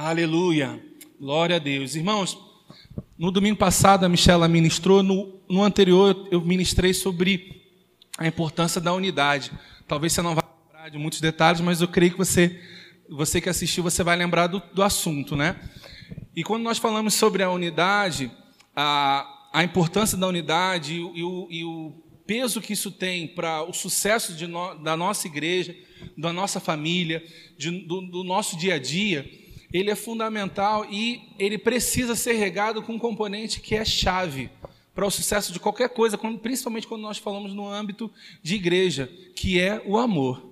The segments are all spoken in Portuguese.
Aleluia. Glória a Deus. Irmãos, no domingo passado a Michela ministrou, no, no anterior eu ministrei sobre a importância da unidade. Talvez você não vá lembrar de muitos detalhes, mas eu creio que você, você que assistiu, você vai lembrar do, do assunto, né? E quando nós falamos sobre a unidade, a, a importância da unidade e, e, o, e o peso que isso tem para o sucesso no, da nossa igreja, da nossa família, de, do, do nosso dia a dia, ele é fundamental e ele precisa ser regado com um componente que é chave para o sucesso de qualquer coisa, principalmente quando nós falamos no âmbito de igreja, que é o amor.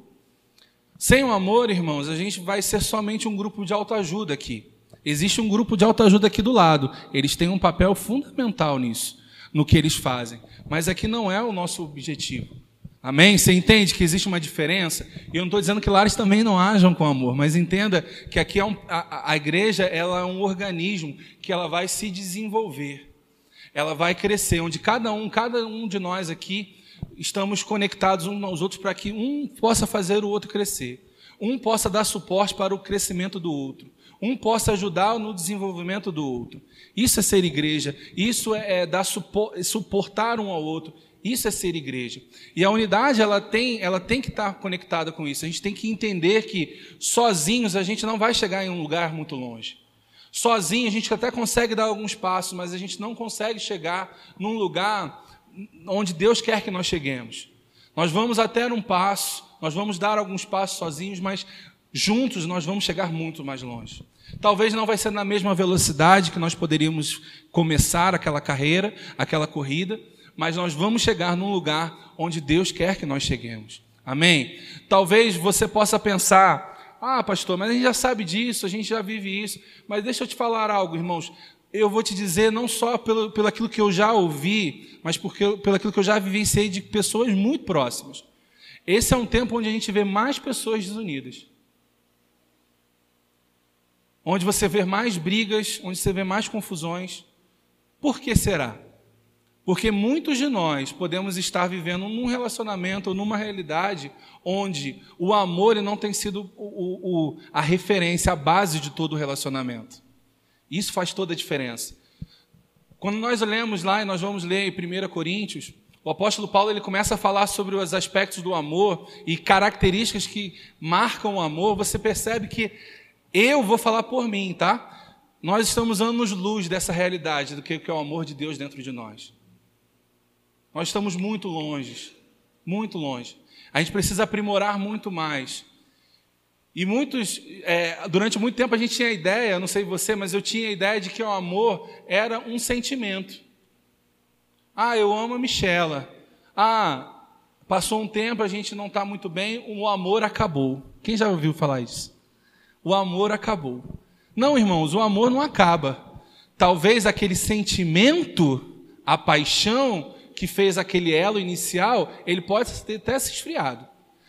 Sem o amor, irmãos, a gente vai ser somente um grupo de autoajuda aqui. Existe um grupo de autoajuda aqui do lado. Eles têm um papel fundamental nisso, no que eles fazem. Mas aqui não é o nosso objetivo. Amém? Você entende que existe uma diferença? E eu não estou dizendo que lares também não hajam com amor, mas entenda que aqui é um, a, a igreja ela é um organismo que ela vai se desenvolver. Ela vai crescer, onde cada um, cada um de nós aqui estamos conectados uns aos outros para que um possa fazer o outro crescer. Um possa dar suporte para o crescimento do outro. Um possa ajudar no desenvolvimento do outro. Isso é ser igreja. Isso é, é dar suportar um ao outro. Isso é ser igreja. E a unidade ela tem, ela tem que estar conectada com isso. A gente tem que entender que sozinhos a gente não vai chegar em um lugar muito longe. Sozinho a gente até consegue dar alguns passos, mas a gente não consegue chegar num lugar onde Deus quer que nós cheguemos. Nós vamos até um passo, nós vamos dar alguns passos sozinhos, mas juntos nós vamos chegar muito mais longe. Talvez não vai ser na mesma velocidade que nós poderíamos começar aquela carreira, aquela corrida, mas nós vamos chegar num lugar onde Deus quer que nós cheguemos. Amém? Talvez você possa pensar: ah, pastor, mas a gente já sabe disso, a gente já vive isso. Mas deixa eu te falar algo, irmãos. Eu vou te dizer não só pelo, pelo aquilo que eu já ouvi, mas porque, pelo aquilo que eu já vivenciei de pessoas muito próximas. Esse é um tempo onde a gente vê mais pessoas desunidas. Onde você vê mais brigas, onde você vê mais confusões. Por que será? Porque muitos de nós podemos estar vivendo num relacionamento ou numa realidade onde o amor não tem sido o, o, a referência, a base de todo o relacionamento. Isso faz toda a diferença. Quando nós lemos lá, e nós vamos ler em 1 Coríntios, o apóstolo Paulo ele começa a falar sobre os aspectos do amor e características que marcam o amor. Você percebe que eu vou falar por mim, tá? Nós estamos anos-luz dessa realidade do que é o amor de Deus dentro de nós. Nós estamos muito longe, muito longe. A gente precisa aprimorar muito mais. E muitos, é, durante muito tempo a gente tinha a ideia, não sei você, mas eu tinha a ideia de que o amor era um sentimento. Ah, eu amo a Michela. Ah, passou um tempo, a gente não está muito bem, o amor acabou. Quem já ouviu falar isso? O amor acabou. Não, irmãos, o amor não acaba. Talvez aquele sentimento, a paixão, que fez aquele elo inicial, ele pode ter até se esfriado.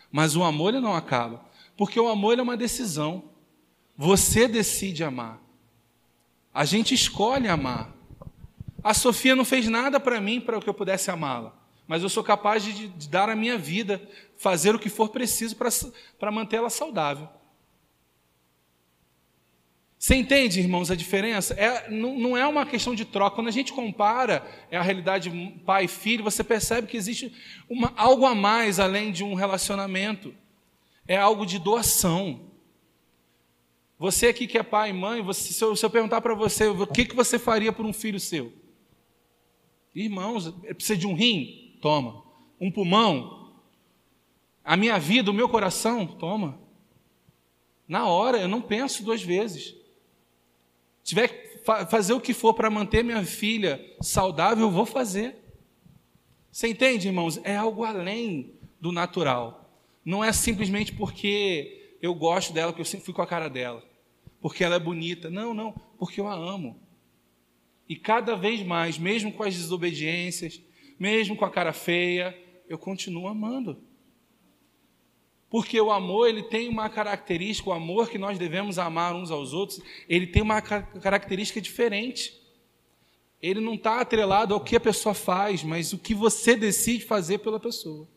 Mas o amor ele não acaba. Porque o amor é uma decisão. Você decide amar. A gente escolhe amar. A Sofia não fez nada para mim para que eu pudesse amá-la. Mas eu sou capaz de, de, dar a minha vida, fazer o que for preciso para mantê-la saudável. Você entende, irmãos, a diferença? É, não, não, é uma questão de troca. Quando a gente compara é a realidade pai e filho, você percebe que existe uma, algo a mais além de um relacionamento. É algo de doação. Você aqui que é pai e mãe, você, se, eu, se, eu, perguntar para você o que, que você faria por um filho seu? Irmãos, precisa de um rim? Toma. Um pulmão? A minha vida, o meu coração? Toma. Na hora, eu não penso duas vezes tiver que fazer o que for para manter minha filha saudável, eu vou fazer. Você entende, irmãos? É algo além do natural. Não é simplesmente porque eu gosto dela, que eu sempre fui com a cara dela. Porque ela é bonita. Não, não. Porque eu a amo. E cada vez mais, mesmo com as desobediências, mesmo com a cara feia, eu continuo amando. Porque o amor, ele tem uma característica, o amor que nós devemos amar uns aos outros, ele tem uma característica diferente. Ele não está atrelado ao que a pessoa faz, mas o que você decide fazer pela pessoa.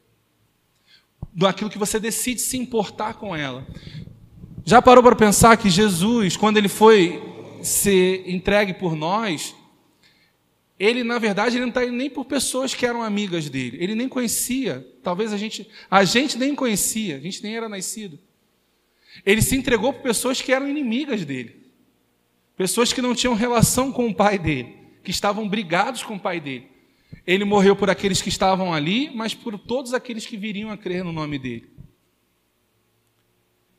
Daquilo que você decide se importar com ela. Já parou para pensar que Jesus, quando ele foi ser entregue por nós, ele na verdade ele não está nem por pessoas que eram amigas dele, ele nem conhecia, talvez a gente, a gente nem conhecia, a gente nem era nascido. Ele se entregou por pessoas que eram inimigas dele, pessoas que não tinham relação com o pai dele, que estavam brigados com o pai dele. Ele morreu por aqueles que estavam ali, mas por todos aqueles que viriam a crer no nome dele.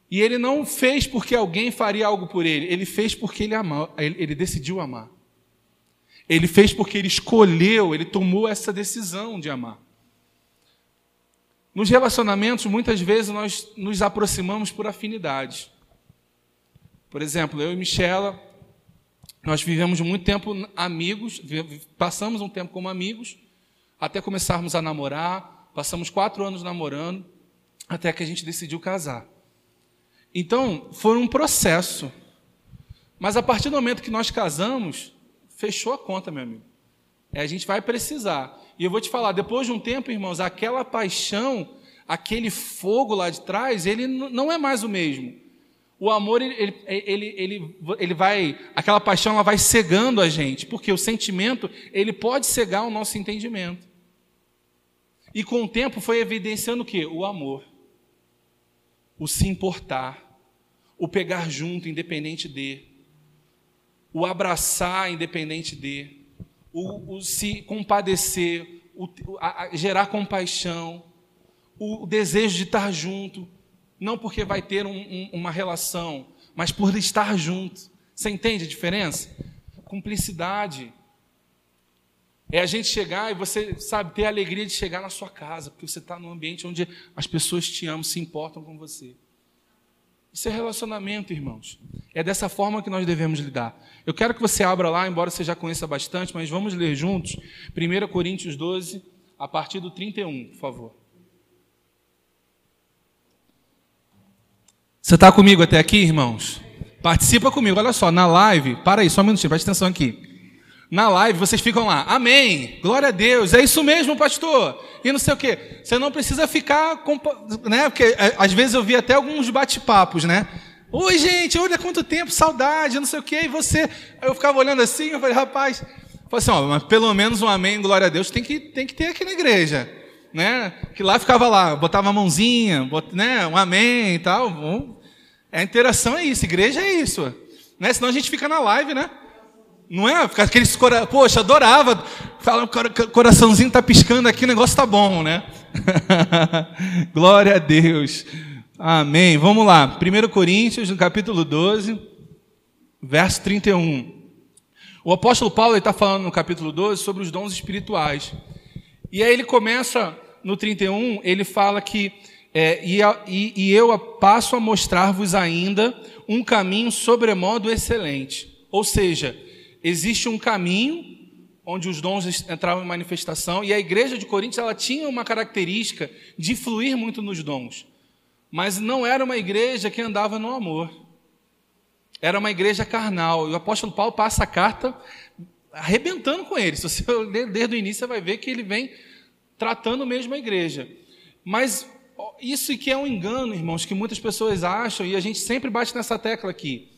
E ele não fez porque alguém faria algo por ele, ele fez porque ele amou, ele decidiu amar. Ele fez porque ele escolheu, ele tomou essa decisão de amar. Nos relacionamentos, muitas vezes nós nos aproximamos por afinidade. Por exemplo, eu e Michela, nós vivemos muito tempo amigos, passamos um tempo como amigos, até começarmos a namorar, passamos quatro anos namorando, até que a gente decidiu casar. Então, foi um processo. Mas a partir do momento que nós casamos, fechou a conta, meu amigo. É, a gente vai precisar. E eu vou te falar, depois de um tempo, irmãos, aquela paixão, aquele fogo lá de trás, ele não é mais o mesmo. O amor, ele, ele, ele, ele vai, aquela paixão, ela vai cegando a gente, porque o sentimento, ele pode cegar o nosso entendimento. E com o tempo foi evidenciando o quê? O amor o se importar, o pegar junto, independente de, o abraçar, independente de, o, o se compadecer, o, a, a gerar compaixão, o, desejo de estar junto, não porque vai ter um, um, uma relação, mas por estar junto. Você entende a diferença? Cumplicidade. É a gente chegar e você, sabe, ter a alegria de chegar na sua casa, porque você está num ambiente onde as pessoas te amam, se importam com você. Isso é relacionamento, irmãos. É dessa forma que nós devemos lidar. Eu quero que você abra lá, embora você já conheça bastante, mas vamos ler juntos 1 Coríntios 12, a partir do 31, por favor. Você está comigo até aqui, irmãos? Participa comigo. Olha só, na live, para aí, só um minutinho, preste atenção aqui na live, vocês ficam lá, amém, glória a Deus, é isso mesmo, pastor, e não sei o quê. Você não precisa ficar, né, porque é, às vezes eu vi até alguns bate-papos, né? Oi, gente, olha quanto tempo, saudade, não sei o quê, e você, eu ficava olhando assim, eu falei, rapaz, falei assim, ó, mas pelo menos um amém, glória a Deus, tem que, tem que ter aqui na igreja, né? Que lá ficava lá, botava a mãozinha, bot, né, um amém e tal. Bom, a interação é isso, igreja é isso, né? Senão a gente fica na live, né? Não é? Aqueles cora... Poxa, adorava. Fala, o coraçãozinho tá piscando aqui, o negócio tá bom, né? Glória a Deus. Amém. Vamos lá. 1 Coríntios, no capítulo 12, verso 31. O apóstolo Paulo está falando no capítulo 12 sobre os dons espirituais. E aí ele começa no 31, ele fala que é, e, e, e eu passo a mostrar-vos ainda um caminho sobremodo excelente. Ou seja, existe um caminho onde os dons entravam em manifestação, e a igreja de Coríntios ela tinha uma característica de fluir muito nos dons, mas não era uma igreja que andava no amor. Era uma igreja carnal. E o apóstolo Paulo passa a carta arrebentando com ele. Se você ler desde o início, você vai ver que ele vem tratando mesmo a igreja. Mas isso que é um engano, irmãos, que muitas pessoas acham, e a gente sempre bate nessa tecla aqui.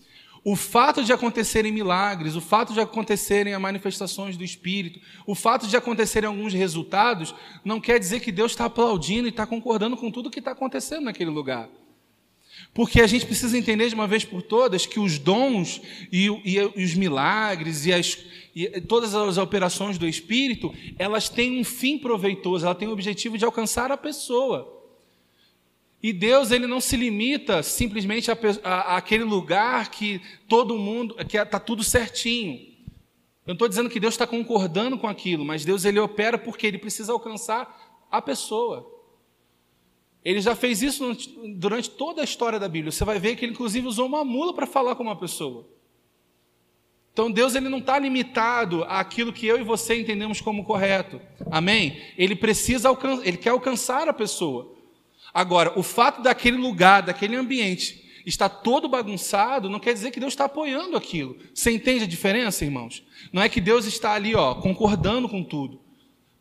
O fato de acontecerem milagres, o fato de acontecerem as manifestações do Espírito, o fato de acontecerem alguns resultados, não quer dizer que Deus está aplaudindo e está concordando com tudo que está acontecendo naquele lugar. Porque a gente precisa entender de uma vez por todas que os dons e, e, e os milagres e, as, e todas as operações do Espírito, elas têm um fim proveitoso, elas têm o objetivo de alcançar a pessoa. E Deus ele não se limita simplesmente a, a, a aquele lugar que todo mundo, que está tudo certinho. Eu não estou dizendo que Deus está concordando com aquilo, mas Deus ele opera porque ele precisa alcançar a pessoa. Ele já fez isso durante toda a história da Bíblia. Você vai ver que ele inclusive usou uma mula para falar com uma pessoa. Então Deus ele não está limitado àquilo que eu e você entendemos como correto. Amém? Ele precisa alcançar, ele quer alcançar a pessoa. Agora, o fato daquele lugar, daquele ambiente estar todo bagunçado, não quer dizer que Deus está apoiando aquilo. Você entende a diferença, irmãos? Não é que Deus está ali, ó, concordando com tudo.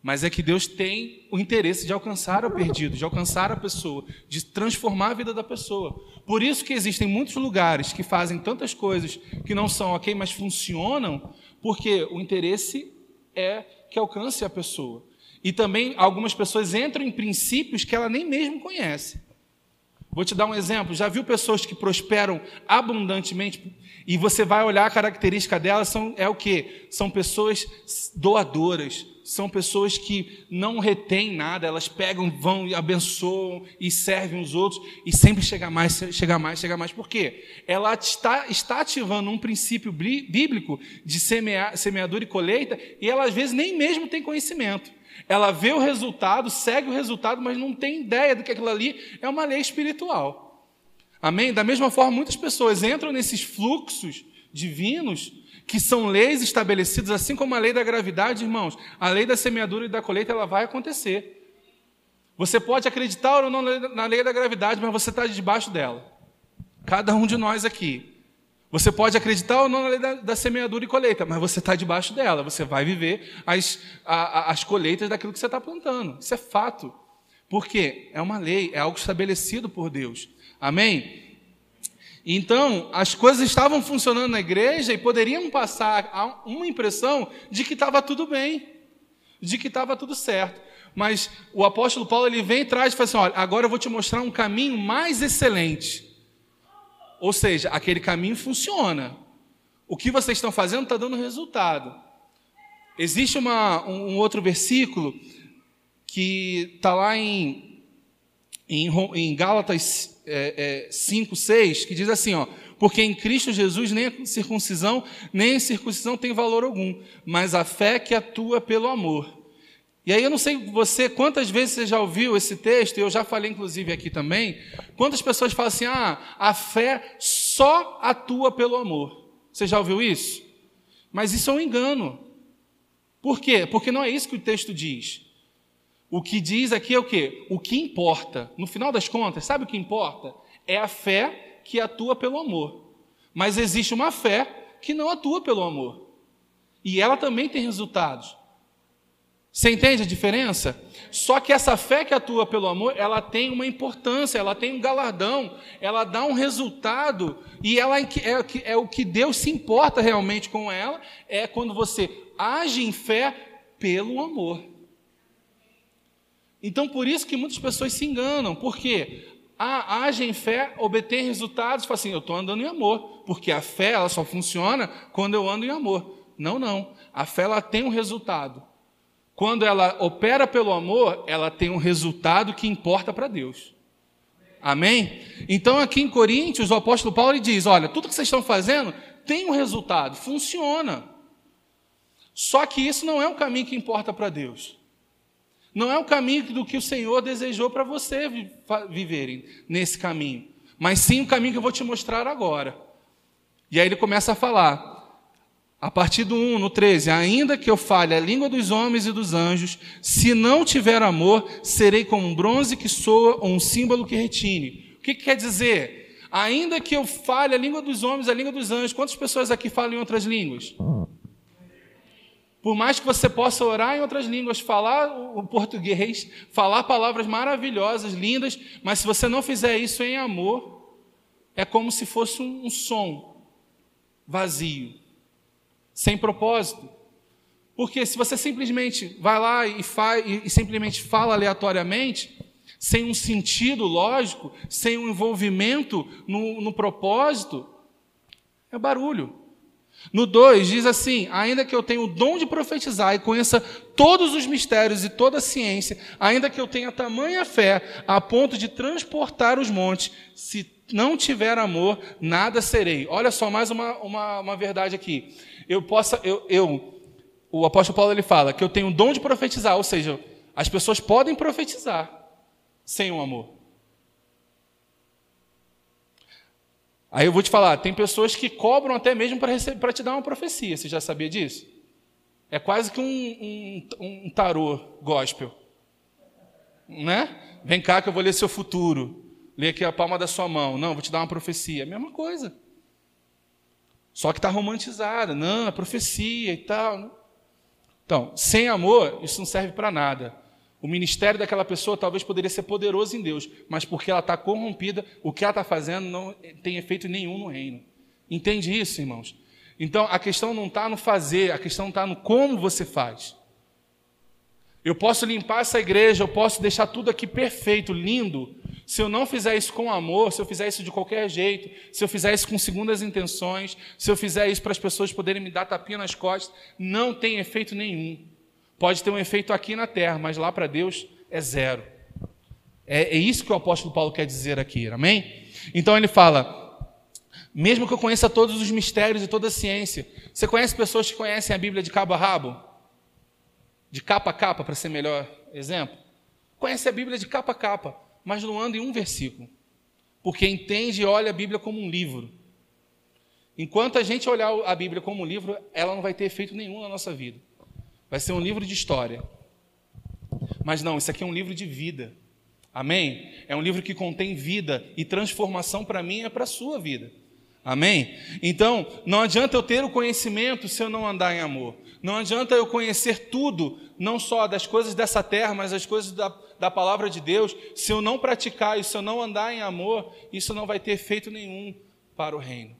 Mas é que Deus tem o interesse de alcançar o perdido, de alcançar a pessoa, de transformar a vida da pessoa. Por isso que existem muitos lugares que fazem tantas coisas que não são ok, mas funcionam, porque o interesse é que alcance a pessoa. E também algumas pessoas entram em princípios que ela nem mesmo conhece. Vou te dar um exemplo. Já viu pessoas que prosperam abundantemente e você vai olhar a característica delas são é o que? São pessoas doadoras, são pessoas que não retêm nada, elas pegam, vão e abençoam e servem os outros e sempre chega mais, chega mais, chega mais. Por quê? Ela está, está ativando um princípio bíblico de semear, semeadura e colheita e ela às vezes nem mesmo tem conhecimento. Ela vê o resultado, segue o resultado, mas não tem ideia do que aquilo ali é uma lei espiritual. Amém? Da mesma forma, muitas pessoas entram nesses fluxos divinos que são leis estabelecidas, assim como a lei da gravidade, irmãos, a lei da semeadura e da colheita, ela vai acontecer. Você pode acreditar ou não na lei da gravidade, mas você está debaixo dela. Cada um de nós aqui. Você pode acreditar ou não na lei da, da semeadura e colheita, mas você está debaixo dela. Você vai viver as, a, as colheitas daquilo que você está plantando. Isso é fato. Por quê? É uma lei, é algo estabelecido por Deus. Amém? Então, as coisas estavam funcionando na igreja e poderiam passar uma impressão de que estava tudo bem, de que estava tudo certo. Mas o apóstolo Paulo ele vem e traz e fala assim: olha, agora eu vou te mostrar um caminho mais excelente. Ou seja, aquele caminho funciona. O que vocês estão fazendo está dando resultado. Existe uma, um outro versículo que está lá em, em, em Gálatas é, é, 5, 6, que diz assim, ó, porque em Cristo Jesus nem a circuncisão, nem a circuncisão tem valor algum, mas a fé que atua pelo amor. E aí eu não sei você, quantas vezes você já ouviu esse texto, eu já falei inclusive aqui também, quantas pessoas falam assim, ah, a fé só atua pelo amor. Você já ouviu isso? Mas isso é um engano. Por quê? Porque não é isso que o texto diz. O que diz aqui é o quê? O que importa. No final das contas, sabe o que importa? É a fé que atua pelo amor. Mas existe uma fé que não atua pelo amor. E ela também tem resultados. Você entende a diferença? Só que essa fé que atua pelo amor, ela tem uma importância, ela tem um galardão, ela dá um resultado, e ela é, é, é o que Deus se importa realmente com ela, é quando você age em fé pelo amor. Então, por isso que muitas pessoas se enganam, porque ah, age em fé, obtém resultados, fala assim, eu estou andando em amor, porque a fé ela só funciona quando eu ando em amor. Não, não. A fé ela tem um resultado. Quando ela opera pelo amor, ela tem um resultado que importa para Deus. Amém? Então, aqui em Coríntios, o apóstolo Paulo diz: Olha, tudo que vocês estão fazendo tem um resultado, funciona. Só que isso não é o caminho que importa para Deus. Não é o caminho do que o Senhor desejou para você viverem nesse caminho, mas sim o caminho que eu vou te mostrar agora. E aí ele começa a falar, a partir do 1, no 13: Ainda que eu fale a língua dos homens e dos anjos, se não tiver amor, serei como um bronze que soa ou um símbolo que retine. O que, que quer dizer? Ainda que eu fale a língua dos homens, a língua dos anjos, quantas pessoas aqui falam em outras línguas? Por mais que você possa orar em outras línguas, falar o português, falar palavras maravilhosas, lindas, mas se você não fizer isso em amor, é como se fosse um som vazio, sem propósito. Porque se você simplesmente vai lá e, faz, e simplesmente fala aleatoriamente, sem um sentido lógico, sem um envolvimento no, no propósito, é barulho. No 2 diz assim: ainda que eu tenha o dom de profetizar e conheça todos os mistérios e toda a ciência, ainda que eu tenha tamanha fé a ponto de transportar os montes, se não tiver amor, nada serei. Olha só, mais uma, uma, uma verdade aqui. Eu possa, eu, eu, o apóstolo Paulo ele fala que eu tenho o dom de profetizar, ou seja, as pessoas podem profetizar sem o amor. Aí eu vou te falar, tem pessoas que cobram até mesmo para te dar uma profecia. Você já sabia disso? É quase que um, um, um tarô gospel. Né? Vem cá que eu vou ler seu futuro. Lê aqui a palma da sua mão. Não, vou te dar uma profecia. Mesma coisa. Só que está romantizada. Não, é profecia e tal. Então, sem amor, isso não serve para nada. O ministério daquela pessoa talvez poderia ser poderoso em Deus, mas porque ela está corrompida, o que ela está fazendo não tem efeito nenhum no reino. Entende isso, irmãos? Então, a questão não está no fazer, a questão está no como você faz. Eu posso limpar essa igreja, eu posso deixar tudo aqui perfeito, lindo. Se eu não fizer isso com amor, se eu fizer isso de qualquer jeito, se eu fizer isso com segundas intenções, se eu fizer isso para as pessoas poderem me dar tapinha nas costas, não tem efeito nenhum. Pode ter um efeito aqui na terra, mas lá para Deus é zero. É, é isso que o apóstolo Paulo quer dizer aqui, amém? Então ele fala: mesmo que eu conheça todos os mistérios e toda a ciência, você conhece pessoas que conhecem a Bíblia de cabo a rabo? De capa a capa, para ser melhor exemplo, conhece a Bíblia de capa a capa, mas não anda em um versículo, porque entende e olha a Bíblia como um livro. Enquanto a gente olhar a Bíblia como um livro, ela não vai ter efeito nenhum na nossa vida. Vai ser um livro de história. Mas não, isso aqui é um livro de vida. Amém? É um livro que contém vida e transformação para mim é para a sua vida. Amém? Então, não adianta eu ter o conhecimento se eu não andar em amor. Não adianta eu conhecer tudo, não só das coisas dessa terra, mas as coisas da, da palavra de Deus. Se eu não praticar e se eu não andar em amor, isso não vai ter efeito nenhum para o reino.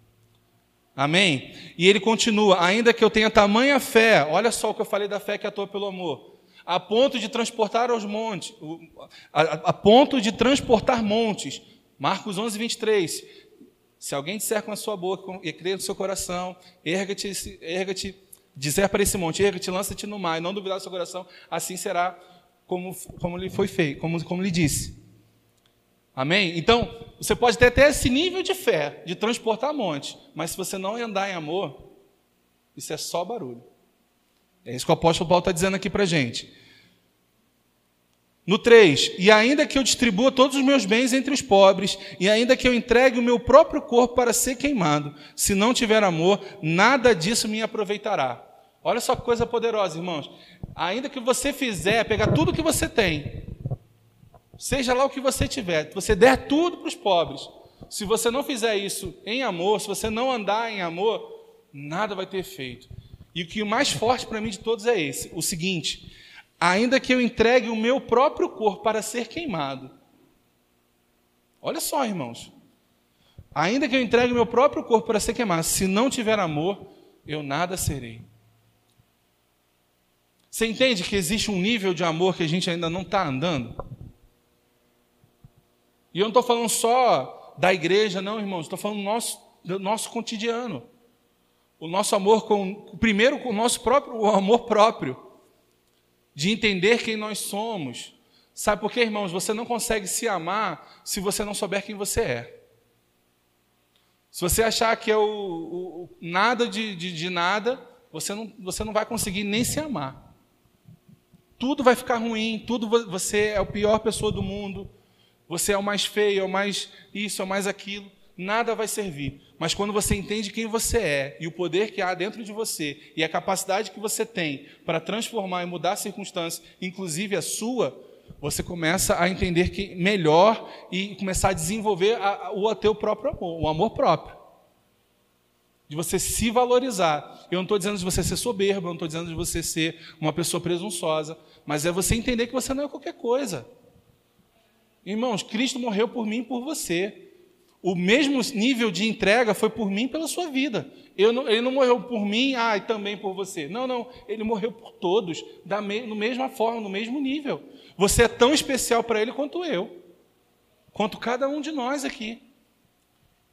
Amém? E ele continua: ainda que eu tenha tamanha fé, olha só o que eu falei da fé que atua pelo amor, a ponto de transportar aos montes, a, a ponto de transportar montes. Marcos 11, 23. Se alguém disser com a sua boca e crer no seu coração, erga-te, erga-te dizer para esse monte, erga-te, lança-te no mar, e não duvidar do seu coração, assim será como, como lhe foi feito, como, como lhe disse. Amém? Então, você pode ter até esse nível de fé, de transportar monte, mas se você não andar em amor, isso é só barulho. É isso que o apóstolo Paulo está dizendo aqui para a gente. No 3, e ainda que eu distribua todos os meus bens entre os pobres, e ainda que eu entregue o meu próprio corpo para ser queimado, se não tiver amor, nada disso me aproveitará. Olha só que coisa poderosa, irmãos. Ainda que você fizer, pegar tudo que você tem, seja lá o que você tiver, você der tudo para os pobres, se você não fizer isso em amor, se você não andar em amor, nada vai ter efeito. E o que o mais forte para mim de todos é esse: o seguinte ainda que eu entregue o meu próprio corpo para ser queimado. Olha só, irmãos. Ainda que eu entregue o meu próprio corpo para ser queimado, se não tiver amor, eu nada serei. Você entende que existe um nível de amor que a gente ainda não está andando? E eu não estou falando só da igreja, não, irmãos. Estou falando do nosso, do nosso cotidiano. O nosso amor com, primeiro com o nosso próprio o amor próprio de entender quem nós somos. Sabe por quê, irmãos? Você não consegue se amar se você não souber quem você é. Se você achar que é o, o, o nada de, de, de, nada, você não, você não vai conseguir nem se amar. Tudo vai ficar ruim, tudo você é a pior pessoa do mundo, você é o mais feio, é o mais isso, é o mais aquilo, nada vai servir. Mas quando você entende quem você é e o poder que há dentro de você e a capacidade que você tem para transformar e mudar circunstâncias, inclusive a sua, você começa a entender que melhor e começar a desenvolver a, a, o teu próprio amor, o amor próprio. De você se valorizar. Eu não estou dizendo de você ser soberbo, eu não estou dizendo de você ser uma pessoa presunçosa, mas é você entender que você não é qualquer coisa. Irmãos, Cristo morreu por mim e por você. O mesmo nível de entrega foi por mim pela sua vida. Não, ele não morreu por mim, ah, e também por você. Não, não. Ele morreu por todos, da me, no mesma forma, no mesmo nível. Você é tão especial para ele quanto eu, quanto cada um de nós aqui.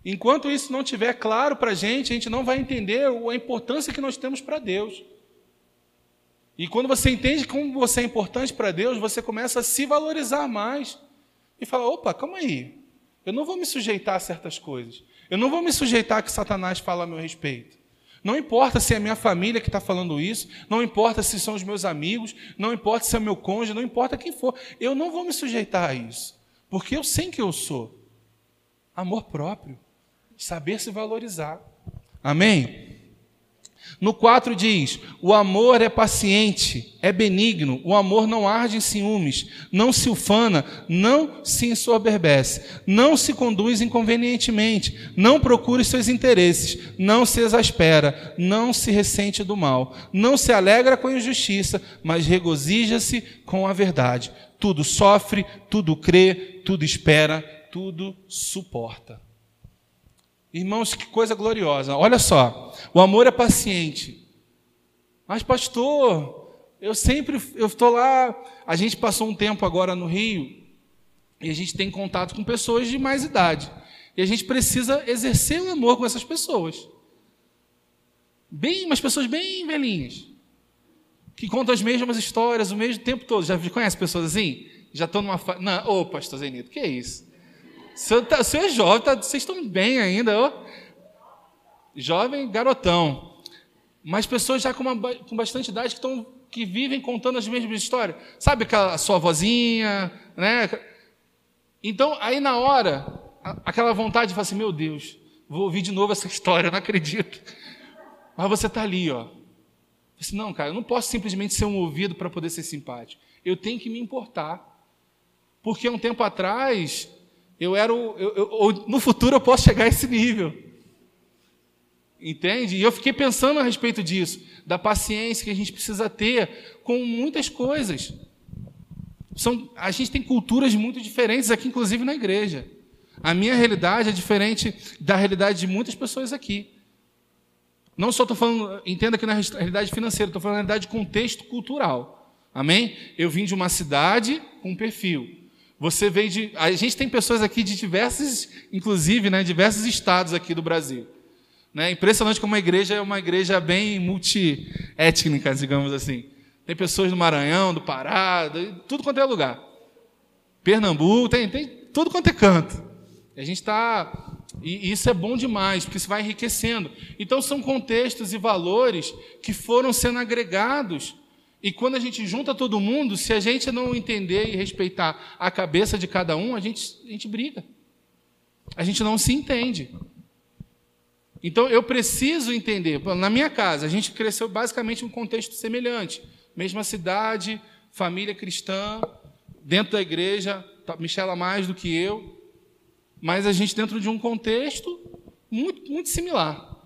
Enquanto isso não estiver claro para a gente, a gente não vai entender a importância que nós temos para Deus. E quando você entende como você é importante para Deus, você começa a se valorizar mais. E fala: opa, calma aí. Eu não vou me sujeitar a certas coisas. Eu não vou me sujeitar a que Satanás fala a meu respeito. Não importa se é a minha família que está falando isso, não importa se são os meus amigos, não importa se é o meu cônjuge, não importa quem for. Eu não vou me sujeitar a isso, porque eu sei quem eu sou. Amor próprio, saber se valorizar. Amém? No 4 diz: O amor é paciente, é benigno, o amor não arde em ciúmes, não se ufana, não se ensoberbece, não se conduz inconvenientemente, não procura seus interesses, não se exaspera, não se ressente do mal, não se alegra com a injustiça, mas regozija-se com a verdade. Tudo sofre, tudo crê, tudo espera, tudo suporta. Irmãos, que coisa gloriosa. Olha só, o amor é paciente. Mas, pastor, eu sempre, eu estou lá. A gente passou um tempo agora no Rio e a gente tem contato com pessoas de mais idade. E a gente precisa exercer o amor com essas pessoas. Bem, umas pessoas bem velhinhas. Que contam as mesmas histórias o mesmo tempo todo. Já conhece pessoas assim? Já estão numa. Fa... Não, ô, pastor Zenito, que é isso? Tá, você é jovem, tá, vocês estão bem ainda. Ó. Jovem, garotão. Mas pessoas já com, uma, com bastante idade que, estão, que vivem contando as mesmas histórias. Sabe aquela sua vozinha, né? Então, aí na hora, aquela vontade de falar assim, meu Deus, vou ouvir de novo essa história, não acredito. Mas você está ali, ó. Assim, não, cara, eu não posso simplesmente ser um ouvido para poder ser simpático. Eu tenho que me importar. Porque um tempo atrás, eu era o, eu, eu, no futuro eu posso chegar a esse nível. Entende? E eu fiquei pensando a respeito disso, da paciência que a gente precisa ter com muitas coisas. São, a gente tem culturas muito diferentes aqui, inclusive na igreja. A minha realidade é diferente da realidade de muitas pessoas aqui. Não só estou falando, entenda que na realidade financeira, estou falando na realidade de contexto cultural. Amém? Eu vim de uma cidade com um perfil. Você veio de. A gente tem pessoas aqui de diversos, inclusive, né, diversos estados aqui do Brasil. Né? Impressionante como a igreja é uma igreja bem multiétnica, digamos assim. Tem pessoas do Maranhão, do Pará, de tudo quanto é lugar. Pernambuco, tem, tem tudo quanto é canto. A gente está. E isso é bom demais, porque isso vai enriquecendo. Então, são contextos e valores que foram sendo agregados e quando a gente junta todo mundo, se a gente não entender e respeitar a cabeça de cada um, a gente, a gente briga. A gente não se entende. Então eu preciso entender. Na minha casa, a gente cresceu basicamente em um contexto semelhante. Mesma cidade, família cristã, dentro da igreja, tá, Michela mais do que eu, mas a gente dentro de um contexto muito, muito similar.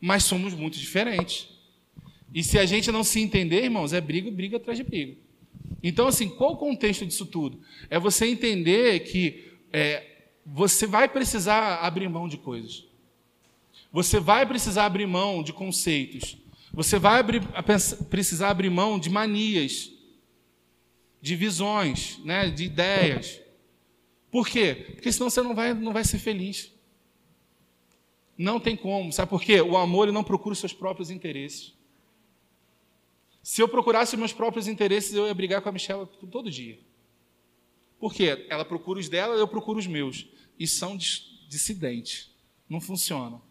Mas somos muito diferentes. E se a gente não se entender, irmãos, é briga, briga atrás de briga. Então, assim, qual o contexto disso tudo? É você entender que é, você vai precisar abrir mão de coisas. Você vai precisar abrir mão de conceitos. Você vai abrir, precisar abrir mão de manias, de visões, né, de ideias. Por quê? Porque senão você não vai, não vai ser feliz. Não tem como. Sabe por quê? O amor ele não procura os seus próprios interesses. Se eu procurasse meus próprios interesses, eu ia brigar com a Michelle todo dia. Por quê? Ela procura os dela, eu procuro os meus. E são dissidentes. Não funciona.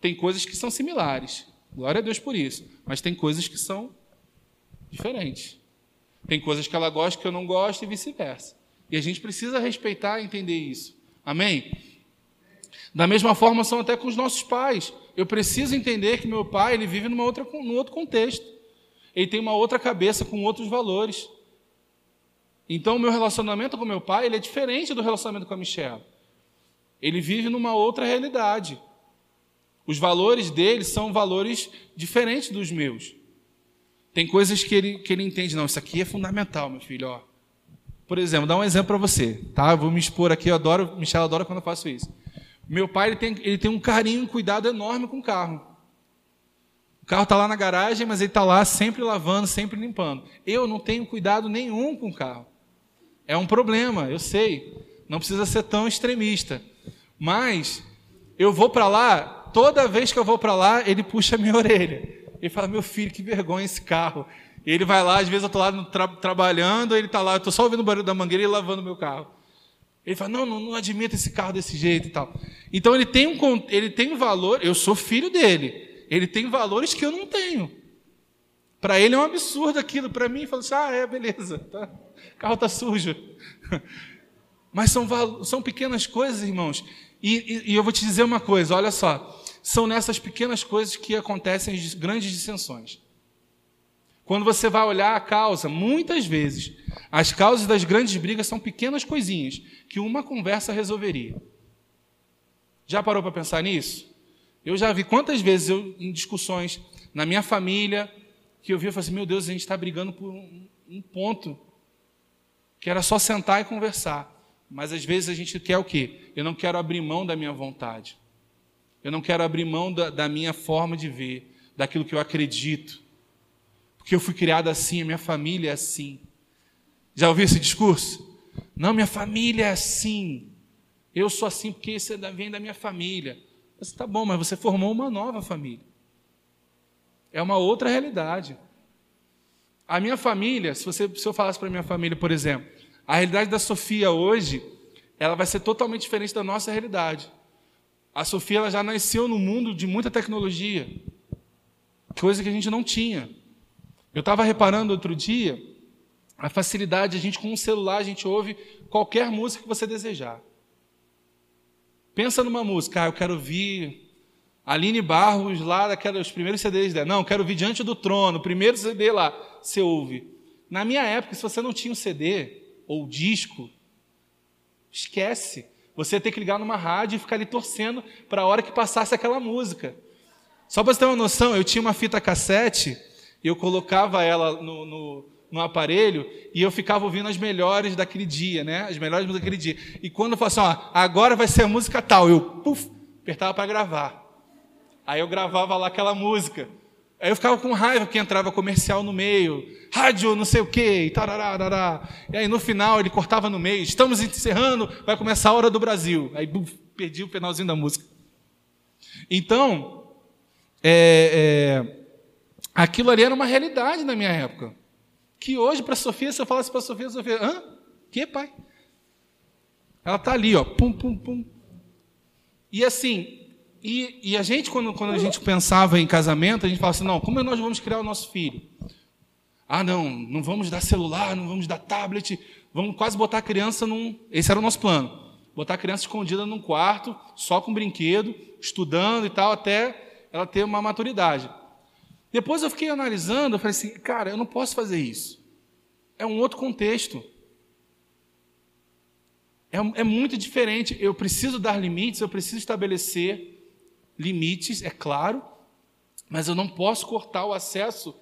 Tem coisas que são similares. Glória a Deus por isso. Mas tem coisas que são diferentes. Tem coisas que ela gosta que eu não gosto e vice-versa. E a gente precisa respeitar e entender isso. Amém? Da mesma forma são até com os nossos pais. Eu preciso entender que meu pai ele vive numa outra, num outro contexto ele tem uma outra cabeça com outros valores. Então, o meu relacionamento com meu pai ele é diferente do relacionamento com a Michelle. Ele vive numa outra realidade. Os valores dele são valores diferentes dos meus. Tem coisas que ele, que ele entende, não, isso aqui é fundamental, meu filho. Ó. Por exemplo, dá um exemplo para você. Tá? Eu vou me expor aqui, eu adoro, Michelle adora quando eu faço isso. Meu pai ele tem, ele tem um carinho, um cuidado enorme com o carro carro está lá na garagem, mas ele está lá sempre lavando, sempre limpando. Eu não tenho cuidado nenhum com o carro. É um problema, eu sei. Não precisa ser tão extremista. Mas eu vou para lá, toda vez que eu vou para lá, ele puxa a minha orelha. Ele fala: Meu filho, que vergonha esse carro. Ele vai lá, às vezes eu estou lá tra trabalhando, ele está lá, eu estou só ouvindo o barulho da mangueira e lavando meu carro. Ele fala: não, não, não admito esse carro desse jeito e tal. Então ele tem um, ele tem um valor, eu sou filho dele. Ele tem valores que eu não tenho. Para ele é um absurdo aquilo. Para mim, fala assim: ah, é, beleza, tá? o carro está sujo. Mas são, são pequenas coisas, irmãos. E, e, e eu vou te dizer uma coisa: olha só. são nessas pequenas coisas que acontecem as grandes dissensões. Quando você vai olhar a causa, muitas vezes, as causas das grandes brigas são pequenas coisinhas que uma conversa resolveria. Já parou para pensar nisso? Eu já vi quantas vezes eu, em discussões na minha família, que eu vi e falei assim: meu Deus, a gente está brigando por um, um ponto que era só sentar e conversar. Mas às vezes a gente quer o quê? Eu não quero abrir mão da minha vontade. Eu não quero abrir mão da, da minha forma de ver, daquilo que eu acredito. Porque eu fui criado assim, a minha família é assim. Já ouviu esse discurso? Não, minha família é assim. Eu sou assim porque isso vem da minha família. Você tá bom, mas você formou uma nova família. É uma outra realidade. A minha família, se, você, se eu falasse para a minha família, por exemplo, a realidade da Sofia hoje, ela vai ser totalmente diferente da nossa realidade. A Sofia ela já nasceu no mundo de muita tecnologia, coisa que a gente não tinha. Eu estava reparando outro dia a facilidade, a gente com um celular, a gente ouve qualquer música que você desejar. Pensa numa música, ah, eu quero ouvir Aline Barros lá daqueles primeiros CDs dela. Não, eu quero ouvir Diante do Trono, primeiro CD lá, você ouve. Na minha época, se você não tinha um CD ou disco, esquece. Você ia ter que ligar numa rádio e ficar ali torcendo para a hora que passasse aquela música. Só para você ter uma noção, eu tinha uma fita cassete e eu colocava ela no, no, no, aparelho e eu ficava ouvindo as melhores daquele dia, né? As melhores músicas daquele dia. E quando eu falava assim, ó, agora vai ser a música tal, eu puf, apertava para gravar. Aí eu gravava lá aquela música. Aí eu ficava com raiva que entrava comercial no meio, rádio não sei o quê, e tarará, E aí no final ele cortava no meio, estamos encerrando, vai começar a hora do Brasil. Aí buf, perdi o finalzinho da música. Então, é, é, aquilo ali era uma realidade na minha época. Que hoje, para Sofia, se eu falasse para Sofia, Sofia, hã? Que, pai? Ela está ali, ó, pum, pum, pum. E assim, e, e, a gente, quando, quando a gente pensava em casamento, a gente falava assim: não, como nós vamos criar o nosso filho? Ah, não, não vamos dar celular, não vamos dar tablet, vamos quase botar a criança num. Esse era o nosso plano. Botar a criança escondida num quarto, só com brinquedo, estudando e tal, até ela ter uma maturidade. Depois eu fiquei analisando, eu falei assim: cara, eu não posso fazer isso. É um outro contexto. É, é muito diferente. Eu preciso dar limites, eu preciso estabelecer limites, é claro, mas eu não posso cortar o acesso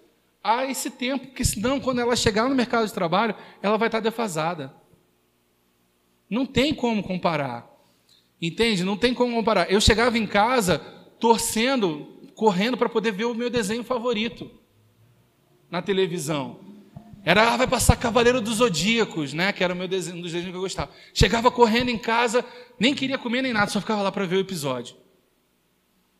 a esse tempo, porque senão, quando ela chegar no mercado de trabalho, ela vai estar defasada. Não tem como comparar. Entende? Não tem como comparar. Eu chegava em casa torcendo, correndo para poder ver o meu desenho favorito na televisão. Era, ah, vai passar Cavaleiro dos Zodíacos, né? Que era o meu desenho, um dos desenhos que eu gostava. Chegava correndo em casa, nem queria comer nem nada, só ficava lá para ver o episódio.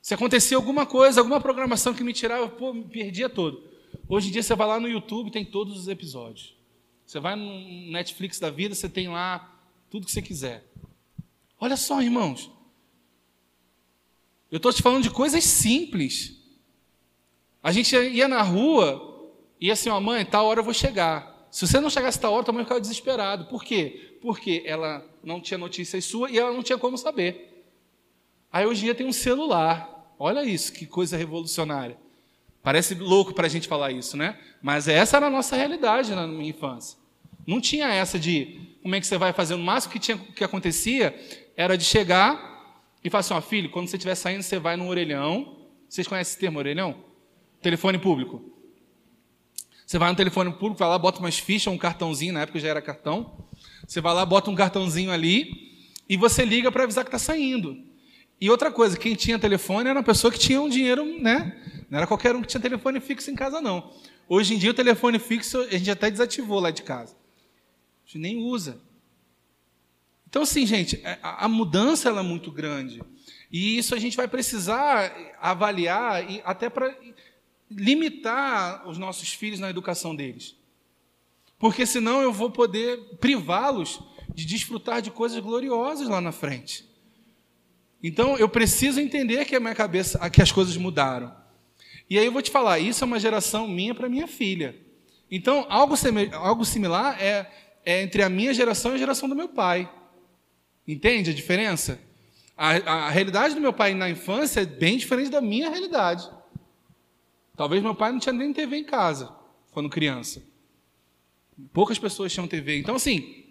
Se acontecia alguma coisa, alguma programação que me tirava, pô, me perdia todo. Hoje em dia você vai lá no YouTube, tem todos os episódios. Você vai no Netflix da vida, você tem lá tudo que você quiser. Olha só, irmãos. Eu estou te falando de coisas simples. A gente ia na rua e assim, ó, mãe, tal hora eu vou chegar. Se você não chegasse tal hora, tua mãe ficava desesperado. Por quê? Porque ela não tinha notícias suas e ela não tinha como saber. Aí hoje em dia tem um celular. Olha isso, que coisa revolucionária. Parece louco para a gente falar isso, né? Mas essa era a nossa realidade na minha infância. Não tinha essa de como é que você vai fazer. O máximo que, tinha, que acontecia era de chegar e falar assim: ó, filho, quando você estiver saindo, você vai no orelhão. Vocês conhecem esse termo, orelhão? Telefone público. Você vai no telefone público, vai lá, bota umas fichas, um cartãozinho, na época já era cartão. Você vai lá, bota um cartãozinho ali e você liga para avisar que está saindo. E outra coisa, quem tinha telefone era uma pessoa que tinha um dinheiro, né? Não era qualquer um que tinha telefone fixo em casa, não. Hoje em dia o telefone fixo a gente até desativou lá de casa. A gente nem usa. Então, assim, gente, é, a, mudança ela é muito grande. E isso a gente vai precisar avaliar e até para limitar os nossos filhos na educação deles. Porque senão eu vou poder privá-los de desfrutar de coisas gloriosas lá na frente. Então eu preciso entender que a minha cabeça, que as coisas mudaram. E aí eu vou te falar, isso é uma geração minha para minha filha. Então algo, algo similar é, é entre a minha geração e a geração do meu pai. Entende a diferença? A, a realidade do meu pai na infância é bem diferente da minha realidade. Talvez meu pai não tinha nem TV em casa quando criança. Poucas pessoas tinham TV. Então, assim,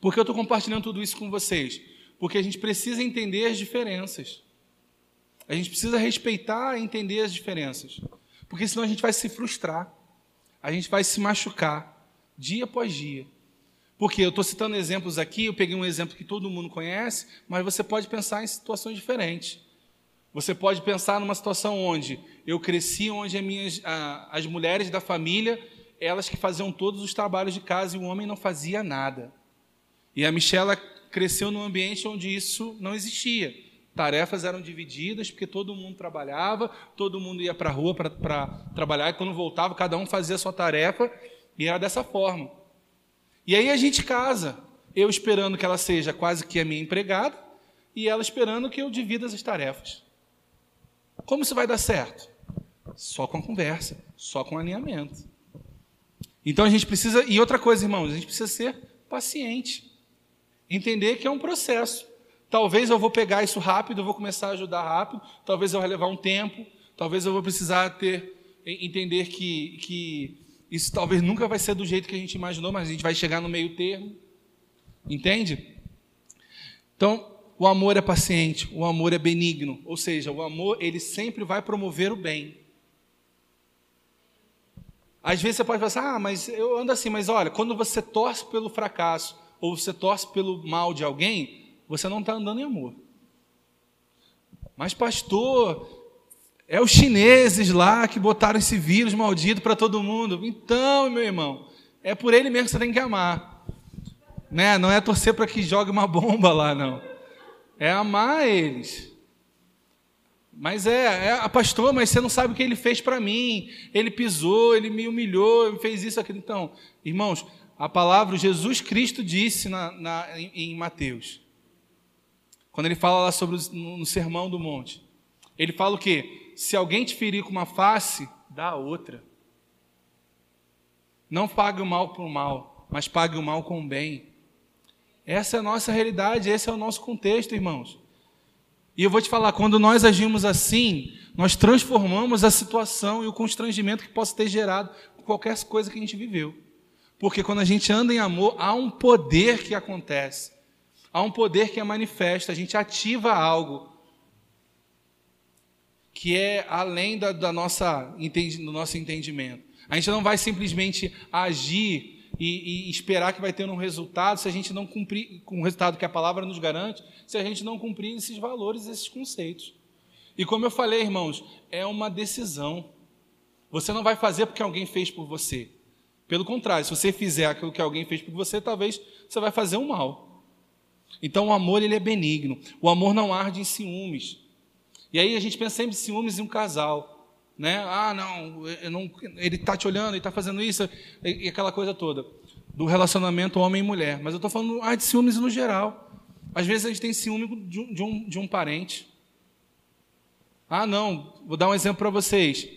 por que eu estou compartilhando tudo isso com vocês? Porque a gente precisa entender as diferenças. A gente precisa respeitar e entender as diferenças. Porque senão a gente vai se frustrar. A gente vai se machucar dia após dia. Porque eu estou citando exemplos aqui, eu peguei um exemplo que todo mundo conhece, mas você pode pensar em situações diferentes. Você pode pensar numa situação onde eu cresci, onde as, minhas, as mulheres da família, elas que faziam todos os trabalhos de casa e o homem não fazia nada. E a Michela cresceu num ambiente onde isso não existia. Tarefas eram divididas, porque todo mundo trabalhava, todo mundo ia para a rua para trabalhar, e quando voltava, cada um fazia a sua tarefa, e era dessa forma. E aí a gente casa, eu esperando que ela seja quase que a minha empregada, e ela esperando que eu divida as tarefas. Como isso vai dar certo? Só com a conversa, só com alinhamento. Então a gente precisa, e outra coisa, irmãos, a gente precisa ser paciente. Entender que é um processo. Talvez eu vou pegar isso rápido, eu vou começar a ajudar rápido, talvez eu vai levar um tempo, talvez eu vou precisar ter entender que, que isso talvez nunca vai ser do jeito que a gente imaginou, mas a gente vai chegar no meio termo. Entende? Então, o amor é paciente, o amor é benigno, ou seja, o amor ele sempre vai promover o bem. Às vezes você pode pensar, ah, mas eu ando assim, mas olha, quando você torce pelo fracasso ou você torce pelo mal de alguém, você não está andando em amor. Mas, pastor, é os chineses lá que botaram esse vírus maldito para todo mundo. Então, meu irmão, é por ele mesmo que você tem que amar. Né? Não é torcer para que jogue uma bomba lá, não. É amar eles. Mas é, é, ah, pastor, mas você não sabe o que ele fez para mim. Ele pisou, ele me humilhou, ele fez isso, aquilo. Então, irmãos, a palavra Jesus Cristo disse na, na, em, em, Mateus, quando ele fala lá sobre o, no, no Sermão do Monte, ele fala o quê? Se alguém te ferir com uma face, dá a outra. Não pague o mal por mal, mas pague o mal com o bem. Essa é a nossa realidade, esse é o nosso contexto, irmãos. E eu vou te falar, quando nós agimos assim, nós transformamos a situação e o constrangimento que possa ter gerado qualquer coisa que a gente viveu. Porque quando a gente anda em amor, há um poder que acontece. Há um poder que é manifesto, a gente ativa algo que é além da, da nossa, do nosso entendimento. A gente não vai simplesmente agir e, e, esperar que vai ter um resultado se a gente não cumprir com o resultado que a palavra nos garante, se a gente não cumprir esses valores, esses conceitos. E como eu falei, irmãos, é uma decisão. Você não vai fazer porque alguém fez por você. Pelo contrário, se você fizer aquilo que alguém fez por você, talvez você vai fazer um mal. Então o amor ele é benigno. O amor não arde em ciúmes. E aí a gente pensa sempre em ciúmes em um casal. Né? Ah, não, não ele está te olhando, ele está fazendo isso, e aquela coisa toda. Do relacionamento homem e mulher. Mas eu estou falando ah, de ciúmes no geral. Às vezes a gente tem ciúme de um, de um, de um parente. Ah, não, vou dar um exemplo para vocês.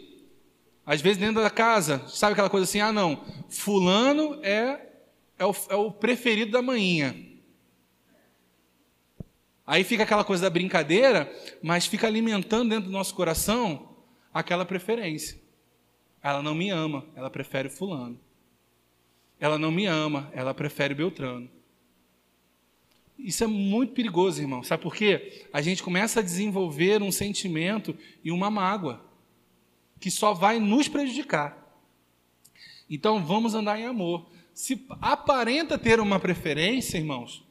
Às vezes dentro da casa, sabe aquela coisa assim, ah não, fulano é, é, o, é o preferido da manhinha. Aí fica aquela coisa da brincadeira, mas fica alimentando dentro do nosso coração aquela preferência. Ela não me ama, ela prefere fulano. Ela não me ama, ela prefere Beltrano. Isso é muito perigoso, irmão. Sabe por quê? A gente começa a desenvolver um sentimento e uma mágoa que só vai nos prejudicar. Então vamos andar em amor. Se aparenta ter uma preferência, irmãos,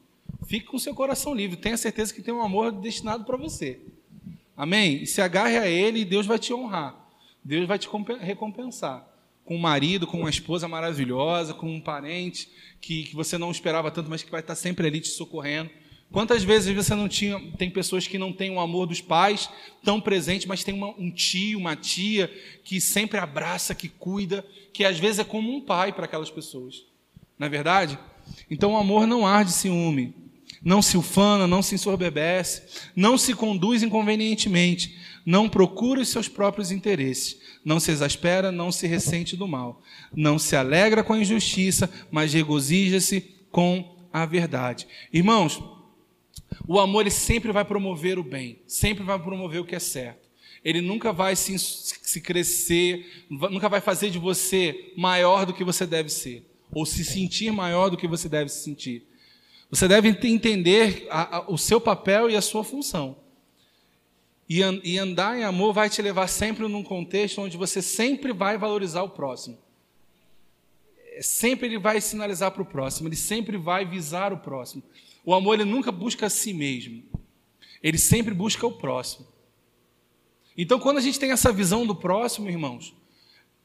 fique com seu coração livre. Tenha certeza que tem um amor destinado para você. Amém? E se agarre a ele e Deus vai te honrar. Deus vai te recompensar. Com um marido, com uma esposa maravilhosa, com um parente que, que você não esperava tanto, mas que vai estar sempre ali te socorrendo. Quantas vezes você não tinha. Tem pessoas que não têm o amor dos pais tão presente, mas tem uma, um tio, uma tia que sempre abraça, que cuida, que às vezes é como um pai para aquelas pessoas. Não é verdade? Então o amor não arde ciúme, não se ufana, não se ensorbebece, não se conduz inconvenientemente, não procura os seus próprios interesses, não se exaspera, não se ressente do mal, não se alegra com a injustiça, mas regozija-se com a verdade. Irmãos, O amor ele sempre vai promover o bem, sempre vai promover o que é certo. Ele nunca vai se, se crescer, nunca vai fazer de você maior do que você deve ser, ou se sentir maior do que você deve se sentir. Você deve entender a, a, o seu papel e a sua função. E, an, e andar em amor vai te levar sempre num contexto onde você sempre vai valorizar o próximo. É, sempre ele vai sinalizar para o próximo, ele sempre vai visar o próximo. O amor ele nunca busca a si mesmo, ele sempre busca o próximo. Então, quando a gente tem essa visão do próximo, irmãos,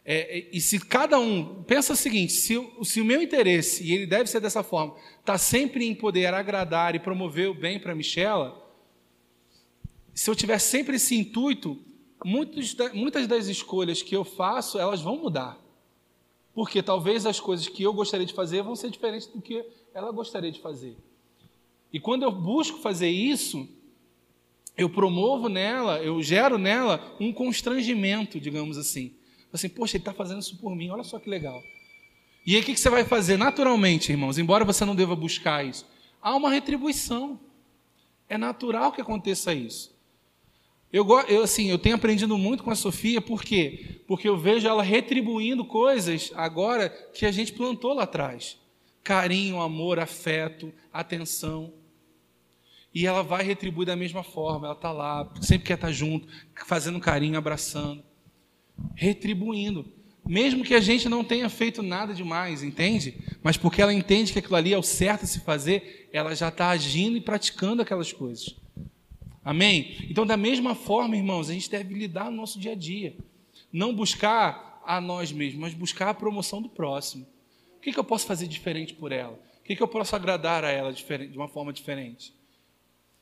é, é, e se cada um pensa o seguinte: se, se, o meu interesse, e ele deve ser dessa forma, está sempre em poder agradar e promover o bem para a Michela, se eu tiver sempre esse intuito, muitas das escolhas que eu faço, elas vão mudar. Porque talvez as coisas que eu gostaria de fazer vão ser diferentes do que ela gostaria de fazer. E quando eu busco fazer isso, eu promovo nela, eu gero nela um constrangimento, digamos assim. Assim, poxa, ele está fazendo isso por mim, olha só que legal. E aí o que você vai fazer? Naturalmente, irmãos, embora você não deva buscar isso, há uma retribuição. É natural que aconteça isso. Eu, eu, assim, eu tenho aprendido muito com a Sofia, por quê? Porque eu vejo ela retribuindo coisas agora que a gente plantou lá atrás. Carinho, amor, afeto, atenção. E ela vai retribuir da mesma forma. Ela está lá, sempre quer estar tá junto, fazendo carinho, abraçando, retribuindo. Mesmo que a gente não tenha feito nada demais, entende? Mas porque ela entende que aquilo ali é o certo a se fazer, ela já está agindo e praticando aquelas coisas. Amém? Então, da mesma forma, irmãos, a gente deve lidar no nosso dia a dia. Não buscar a nós mesmos, mas buscar a promoção do próximo. O que, que eu posso fazer diferente por ela? O que, que eu posso agradar a ela de uma forma diferente?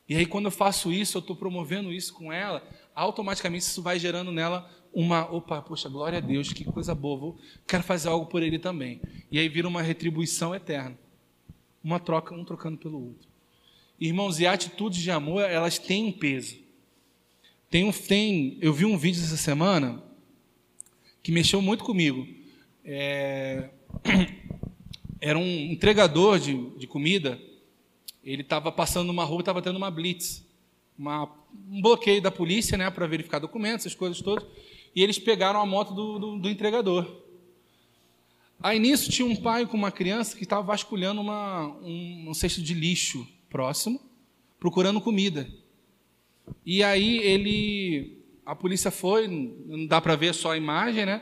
E aí, quando eu faço isso, eu estou promovendo isso com ela, automaticamente isso vai gerando nela uma, opa, poxa, glória a Deus, que coisa boa, vou, quero fazer algo por ele também. E aí vira uma retribuição eterna. Uma troca, um trocando pelo outro. Irmãos, e atitudes de amor, elas têm um peso. Tem um, tem, eu vi um vídeo essa semana que mexeu muito comigo. É, era um entregador de, de comida ele estava passando numa rua, estava tendo uma blitz, uma, um bloqueio da polícia, né, para verificar documentos, essas coisas todas, e eles pegaram a moto do, do, do entregador. Aí nisso tinha um pai com uma criança que estava vasculhando uma, um, um cesto de lixo próximo, procurando comida. E aí ele, a polícia foi, não dá para ver só a imagem, né?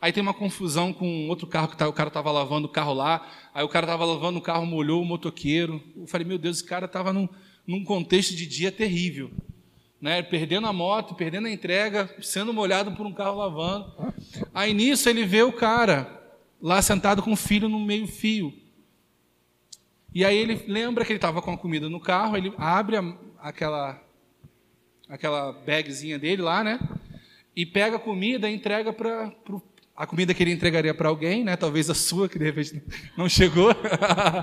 Aí tem uma confusão com outro carro que tá, o cara estava lavando o carro lá. Aí o cara estava lavando o carro, molhou o motoqueiro. Eu falei, meu Deus, esse cara estava num, num contexto de dia terrível. Né? Perdendo a moto, perdendo a entrega, sendo molhado por um carro lavando. Aí nisso ele vê o cara lá sentado com o filho no meio-fio. E aí ele lembra que ele estava com a comida no carro, ele abre a, aquela, aquela bagzinha dele lá, né? E pega a comida e entrega para a comida que ele entregaria para alguém, né? talvez a sua, que de repente não chegou.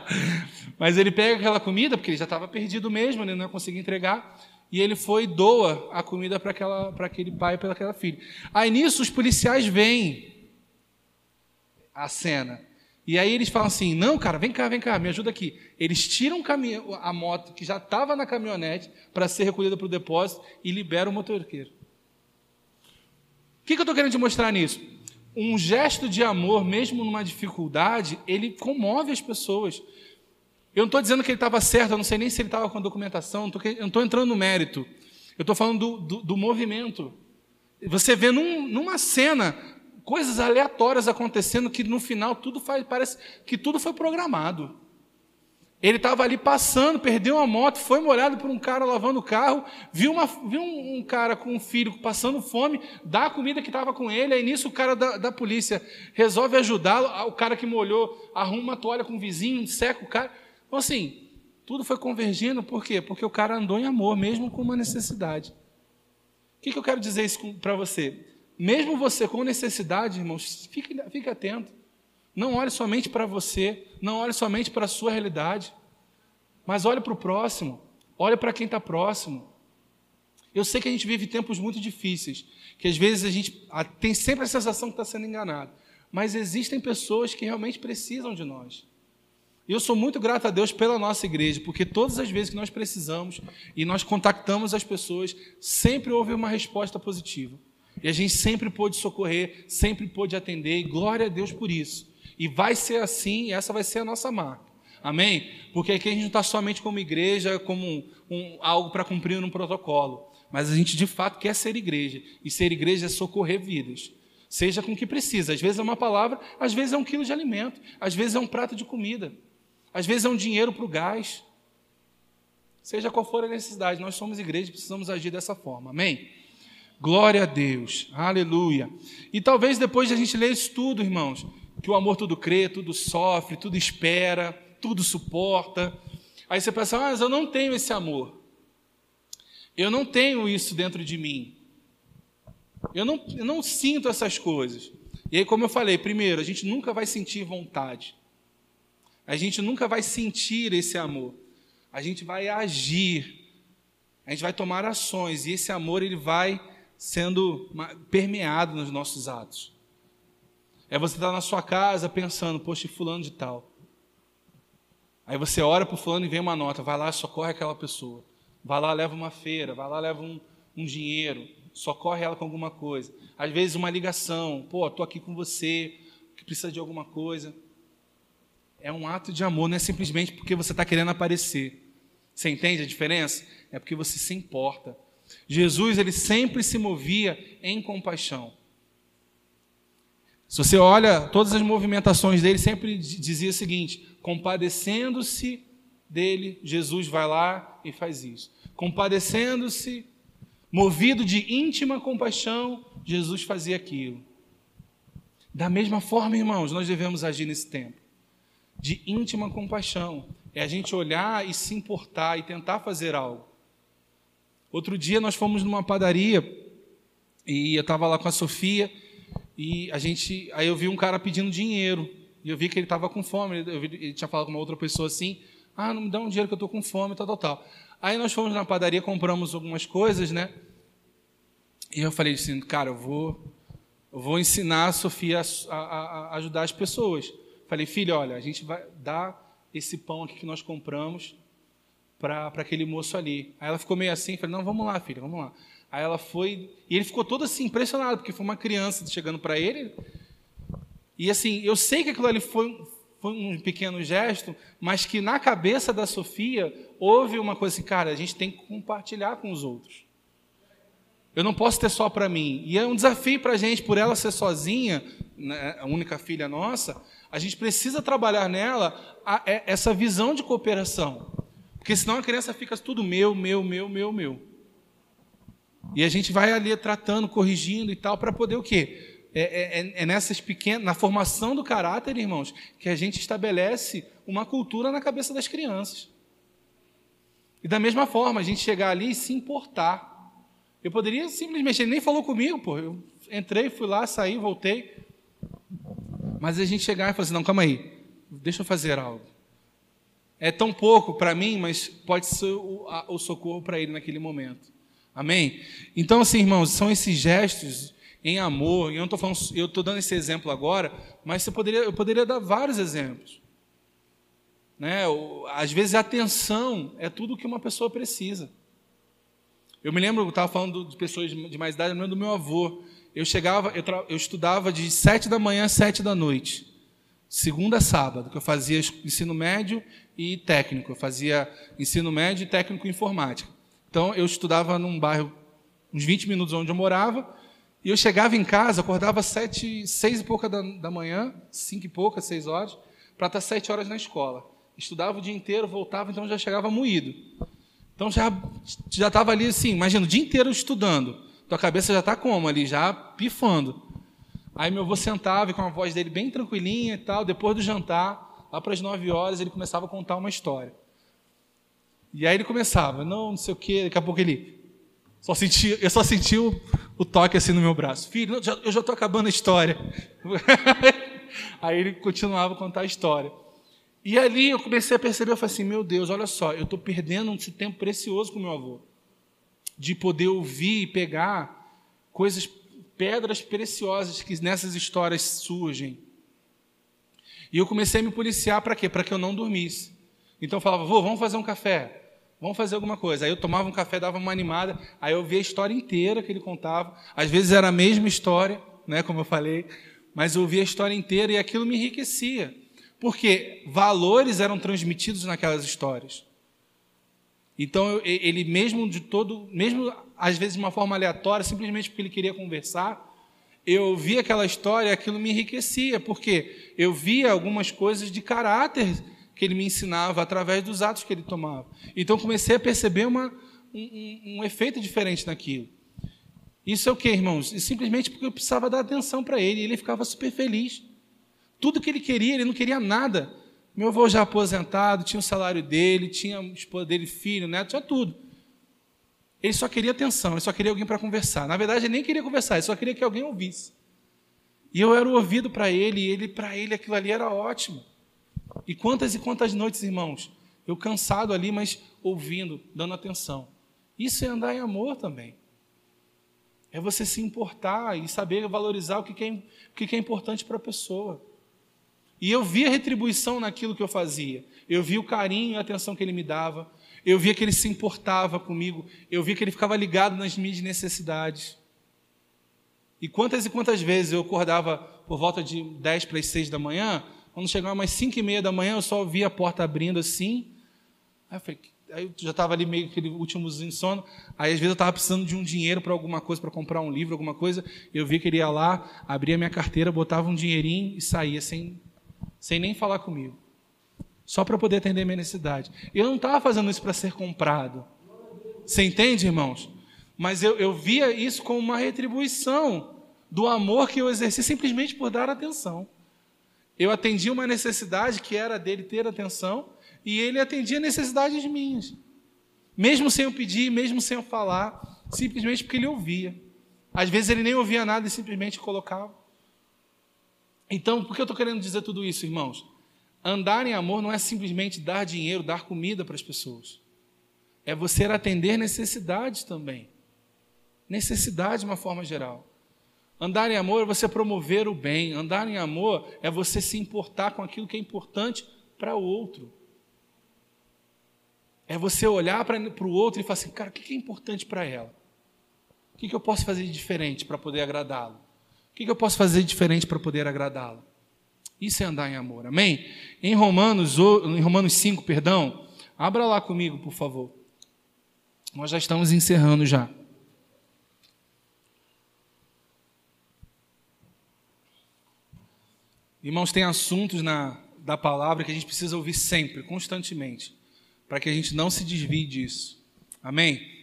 Mas ele pega aquela comida, porque ele já estava perdido mesmo, ele não ia conseguir entregar, e ele foi e doa a comida para aquele pai e para aquela filha. Aí nisso os policiais veem a cena. E aí eles falam assim: não, cara, vem cá, vem cá, me ajuda aqui. Eles tiram a moto que já estava na caminhonete para ser recolhida para o depósito e liberam o motorqueiro. O que, que eu estou querendo te mostrar nisso? um gesto de amor, mesmo numa dificuldade, ele comove as pessoas. Eu não estou dizendo que ele estava certo, eu não sei nem se ele estava com a documentação, eu não estou entrando no mérito. Eu estou falando do, do, do, movimento. Você vê num, numa cena coisas aleatórias acontecendo que no final tudo faz, parece que tudo foi programado. Ele estava ali passando, perdeu a moto, foi molhado por um cara lavando o carro, viu, uma, viu um, um, cara com um filho passando fome, dá a comida que estava com ele, aí nisso o cara da, da polícia resolve ajudá-lo, o cara que molhou arruma uma toalha com o vizinho, seca o cara. Então, assim, tudo foi convergindo, por quê? Porque o cara andou em amor, mesmo com uma necessidade. O que, que eu quero dizer isso para você? Mesmo você com necessidade, irmãos, fique, fique atento. Não olhe somente para você, não olhe somente para a sua realidade, mas olhe para o próximo, olhe para quem está próximo. Eu sei que a gente vive tempos muito difíceis, que às vezes a gente tem sempre a sensação que está sendo enganado, mas existem pessoas que realmente precisam de nós. E eu sou muito grato a Deus pela nossa igreja, porque todas as vezes que nós precisamos e nós contactamos as pessoas, sempre houve uma resposta positiva. E a gente sempre pôde socorrer, sempre pôde atender, e glória a Deus por isso. E vai ser assim, e essa vai ser a nossa marca. Amém? Porque aqui a gente não está somente como igreja, como um, um, algo para cumprir um protocolo. Mas a gente de fato quer ser igreja. E ser igreja é socorrer vidas. Seja com o que precisa. Às vezes é uma palavra, às vezes é um quilo de alimento, às vezes é um prato de comida, às vezes é um dinheiro para o gás. Seja qual for a necessidade, nós somos igreja e precisamos agir dessa forma. Amém? Glória a Deus. Aleluia. E talvez depois de a gente ler isso tudo, irmãos, que o amor tudo crê, tudo sofre, tudo espera, tudo suporta. Aí você pensa, ah, mas eu não tenho esse amor. Eu não tenho isso dentro de mim. Eu não, eu não sinto essas coisas. E aí, como eu falei, primeiro, a gente nunca vai sentir vontade. A gente nunca vai sentir esse amor. A gente vai agir. A gente vai tomar ações. E esse amor, ele vai sendo permeado nos nossos atos. É você estar na sua casa pensando, poxa, fulano de tal. Aí você ora para o fulano e vem uma nota, vai lá, socorre aquela pessoa. Vai lá, leva uma feira, vai lá, leva um, um dinheiro, socorre ela com alguma coisa. Às vezes uma ligação, pô, estou aqui com você, que precisa de alguma coisa. É um ato de amor, não é simplesmente porque você está querendo aparecer. Você entende a diferença? É porque você se importa. Jesus ele sempre se movia em compaixão. Se você olha todas as movimentações dele, sempre dizia o seguinte: compadecendo-se dele, Jesus vai lá e faz isso. Compadecendo-se, movido de íntima compaixão, Jesus fazia aquilo. Da mesma forma, irmãos, nós devemos agir nesse tempo. De íntima compaixão. É a gente olhar e se importar e tentar fazer algo. Outro dia nós fomos numa padaria e eu estava lá com a Sofia e a gente, aí eu vi um cara pedindo dinheiro e eu vi que ele estava com fome. Vi, ele tinha falado com uma outra pessoa assim: Ah, não me dá um dinheiro que eu estou com fome, tal, tal, tal. Aí nós fomos na padaria, compramos algumas coisas, né? E eu falei assim, cara, eu vou, eu vou ensinar a Sofia a, a, a ajudar as pessoas. Falei, filho, olha, a gente vai dar esse pão aqui que nós compramos para aquele moço ali. Aí ela ficou meio assim, falei, não, vamos lá, filha, vamos lá. Aí ela foi, e ele ficou todo assim, impressionado, porque foi uma criança chegando para ele. E assim, eu sei que aquilo ali foi, foi um pequeno gesto, mas que na cabeça da Sofia houve uma coisa assim, cara, a gente tem que compartilhar com os outros. Eu não posso ter só para mim. E é um desafio para a gente, por ela ser sozinha, né, a única filha nossa, a gente precisa trabalhar nela a, a, é, essa visão de cooperação. Porque senão a criança fica tudo meu, meu, meu, meu, meu. E a gente vai ali tratando, corrigindo e tal, para poder o quê? É, é, é, é nessas pequenas, na formação do caráter, irmãos, que a gente estabelece uma cultura na cabeça das crianças. E da mesma forma, a gente chegar ali e se importar. Eu poderia simplesmente, ele nem falou comigo, pô. Eu entrei, fui lá, saí, voltei. Mas a gente chegar e falar assim, não, calma aí, deixa eu fazer algo é tão pouco para mim, mas pode ser o, a, o socorro para ele naquele momento. Amém? Então, assim, irmãos, são esses gestos em amor, e eu não falando, eu estou dando esse exemplo agora, mas você poderia, eu poderia dar vários exemplos. Né? Às vezes a atenção é tudo que uma pessoa precisa. Eu me lembro, eu estava falando de pessoas de mais idade, eu me lembro do meu avô. Eu chegava, eu, eu estudava de sete da manhã às sete da noite, segunda a sábado, que eu fazia ensino médio e técnico. Eu fazia ensino médio e técnico em informática. Então, eu estudava num bairro, uns 20 minutos onde eu morava, e eu chegava em casa, acordava sete, seis e pouca da, da manhã, cinco e pouca, seis horas, para estar sete horas na escola. Estudava o dia inteiro, voltava, então já chegava moído. Então já já estava ali assim, imagina, o dia inteiro estudando. Tua cabeça já está como ali, já pifando. Aí meu avô sentava com a voz dele bem tranquilinha e tal, depois do jantar, lá para as nove horas, ele começava a contar uma história. E aí ele começava, não, não sei o quê, daqui a pouco ele. Só senti, eu só senti o, o toque assim no meu braço. Filho, já, eu já estou acabando a história. aí ele continuava a contar a história. E ali eu comecei a perceber, eu falei assim, meu Deus, olha só, eu estou perdendo esse tempo precioso com meu avô. De poder ouvir e pegar coisas, pedras preciosas que nessas histórias surgem. E eu comecei a me policiar para quê? Para que eu não dormisse. Então eu falava, vô, vamos fazer um café. Vamos fazer alguma coisa. Aí eu tomava um café, dava uma animada, aí eu via a história inteira que ele contava. Às vezes era a mesma história, né, como eu falei, mas eu ouvia a história inteira e aquilo me enriquecia. Porque valores eram transmitidos naquelas histórias. Então ele mesmo de todo, mesmo às vezes de uma forma aleatória, simplesmente porque ele queria conversar, eu via aquela história aquilo me enriquecia, porque eu via algumas coisas de caráter que ele me ensinava através dos atos que ele tomava. Então comecei a perceber uma, um, um, efeito diferente naquilo. Isso é o que, irmãos? E simplesmente porque eu precisava dar atenção para ele, e ele ficava super feliz. Tudo que ele queria, ele não queria nada. Meu avô já aposentado, tinha o salário dele, tinha esposa dele, filho, neto, tinha tudo. Ele só queria atenção, ele só queria alguém para conversar. Na verdade, ele nem queria conversar, ele só queria que alguém ouvisse. E eu era o ouvido para ele, e ele para ele aquilo ali era ótimo. E quantas e quantas noites, irmãos, eu cansado ali, mas ouvindo, dando atenção. Isso é andar em amor também. É você se importar e saber valorizar o que é, o que é importante para a pessoa. E eu via retribuição naquilo que eu fazia. Eu via o carinho e a atenção que ele me dava. Eu via que ele se importava comigo. Eu via que ele ficava ligado nas minhas necessidades. E quantas e quantas vezes eu acordava por volta de 10 para as 6 da manhã, quando chegava mais 5 e meia da manhã, eu só via a porta abrindo assim. Aí eu, falei, aí eu já estava ali meio aquele últimozinho de sono. Aí às vezes eu estava precisando de um dinheiro para alguma coisa, para comprar um livro, alguma coisa. Eu vi que ele ia lá, abria minha carteira, botava um dinheirinho e saía sem, sem nem falar comigo só para poder atender minha necessidade. Eu não estava fazendo isso para ser comprado. Você entende, irmãos? Mas eu, eu via isso como uma retribuição do amor que eu exerci simplesmente por dar atenção. Eu atendia uma necessidade que era dele ter atenção e ele atendia necessidades minhas. Mesmo sem eu pedir, mesmo sem eu falar, simplesmente porque ele ouvia. Às vezes ele nem ouvia nada e simplesmente colocava. Então, por que eu estou querendo dizer tudo isso, irmãos? Andar em amor não é simplesmente dar dinheiro, dar comida para as pessoas. É você atender necessidades também. Necessidade de uma forma geral. Andar em amor é você promover o bem. Andar em amor é você se importar com aquilo que é importante para o outro. É você olhar para o outro e falar assim, cara, o que é importante para ela? O que eu posso fazer de diferente para poder agradá-lo? O que eu posso fazer diferente para poder agradá-lo? Isso é andar em amor, amém? Em Romanos, em Romanos 5, perdão, abra lá comigo, por favor. Nós já estamos encerrando já. Irmãos, tem assuntos na, da palavra que a gente precisa ouvir sempre, constantemente, para que a gente não se desvie disso. Amém?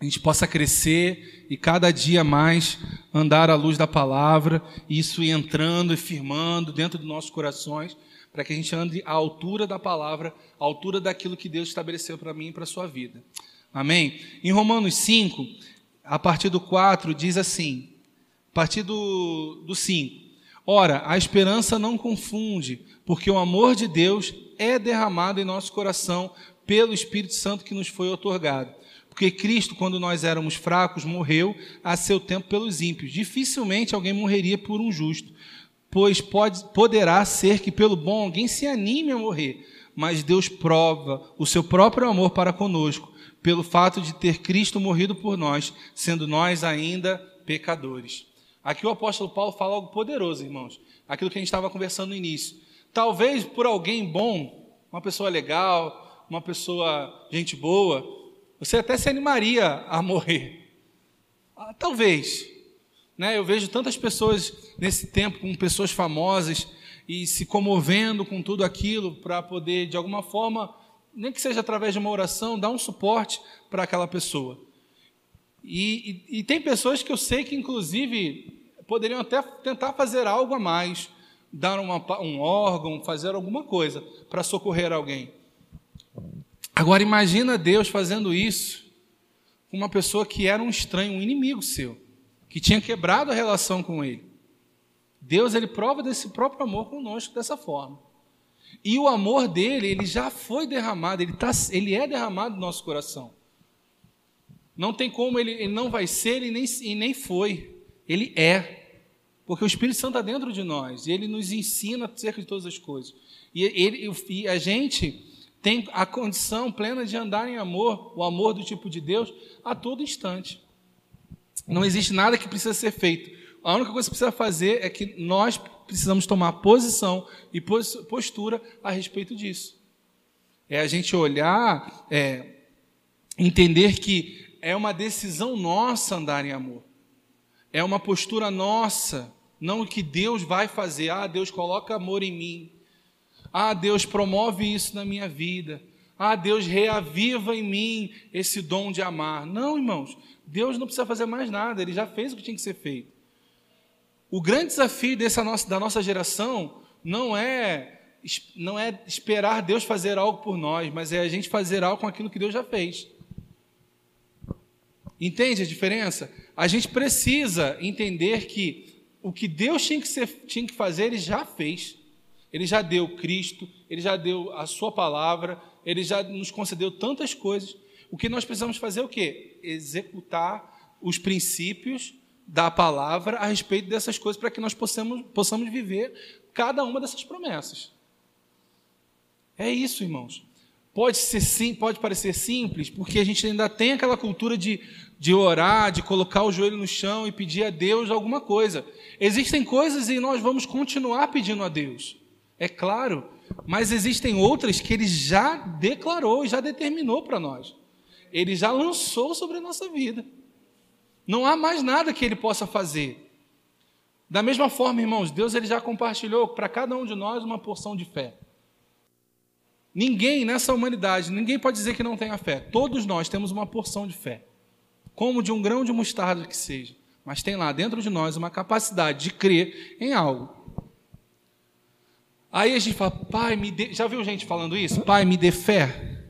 A gente possa crescer e cada dia mais andar à luz da palavra, e isso entrando e firmando dentro dos nossos corações, para que a gente ande à altura da palavra, à altura daquilo que Deus estabeleceu para mim e para a sua vida. Amém? Em Romanos 5, a partir do 4, diz assim, a partir do, do 5, Ora, a esperança não confunde, porque o amor de Deus é derramado em nosso coração pelo Espírito Santo que nos foi otorgado. Porque Cristo, quando nós éramos fracos, morreu a seu tempo pelos ímpios. Dificilmente alguém morreria por um justo, pois pode, poderá ser que pelo bom alguém se anime a morrer. Mas Deus prova o seu próprio amor para conosco, pelo fato de ter Cristo morrido por nós, sendo nós ainda pecadores. Aqui o apóstolo Paulo fala algo poderoso, irmãos. Aquilo que a gente estava conversando no início. Talvez por alguém bom, uma pessoa legal, uma pessoa gente boa, você até se animaria a morrer. Ah, talvez. Né? Eu vejo tantas pessoas nesse tempo, com pessoas famosas, e se comovendo com tudo aquilo para poder, de alguma forma, nem que seja através de uma oração, dar um suporte para aquela pessoa. E, e, e, tem pessoas que eu sei que, inclusive, poderiam até tentar fazer algo a mais, dar uma, um órgão, fazer alguma coisa para socorrer alguém. Agora imagina Deus fazendo isso com uma pessoa que era um estranho, um inimigo seu, que tinha quebrado a relação com ele. Deus ele prova desse próprio amor conosco dessa forma. E o amor dele, ele já foi derramado, ele, tá, ele é derramado no nosso coração. Não tem como, ele, ele não vai ser e nem, e nem foi. Ele é. Porque o Espírito Santo está dentro de nós e ele nos ensina acerca de todas as coisas. E, ele, e a gente tem a condição plena de andar em amor, o amor do tipo de Deus, a todo instante. Não existe nada que precisa ser feito. A única coisa que precisa fazer é que nós precisamos tomar posição e postura a respeito disso. É a gente olhar, é, entender que é uma decisão nossa andar em amor. É uma postura nossa não o que Deus vai fazer. Ah, Deus coloca amor em mim. Ah, Deus promove isso na minha vida. Ah, Deus reaviva em mim esse dom de amar. Não, irmãos, Deus não precisa fazer mais nada, Ele já fez o que tinha que ser feito. O grande desafio dessa nossa, da nossa geração não é, não é esperar Deus fazer algo por nós, mas é a gente fazer algo com aquilo que Deus já fez. Entende a diferença? A gente precisa entender que o que Deus tinha que, ser, tinha que fazer, ele já fez. Ele já deu Cristo, ele já deu a sua palavra, ele já nos concedeu tantas coisas. O que nós precisamos fazer é o quê? Executar os princípios da palavra a respeito dessas coisas para que nós possamos, possamos viver cada uma dessas promessas. É isso, irmãos. Pode ser sim, pode parecer simples, porque a gente ainda tem aquela cultura de, de orar, de colocar o joelho no chão e pedir a Deus alguma coisa. Existem coisas e nós vamos continuar pedindo a Deus, é claro, mas existem outras que Ele já declarou, já determinou para nós. Ele já lançou sobre a nossa vida. Não há mais nada que Ele possa fazer. Da mesma forma, irmãos, Deus ele já compartilhou para cada um de nós uma porção de fé. Ninguém nessa humanidade, ninguém pode dizer que não tenha fé. Todos nós temos uma porção de fé, como de um grão de mostarda que seja mas tem lá dentro de nós uma capacidade de crer em algo. Aí a gente fala, pai, me dê. Já viu gente falando isso? Pai, me dê fé.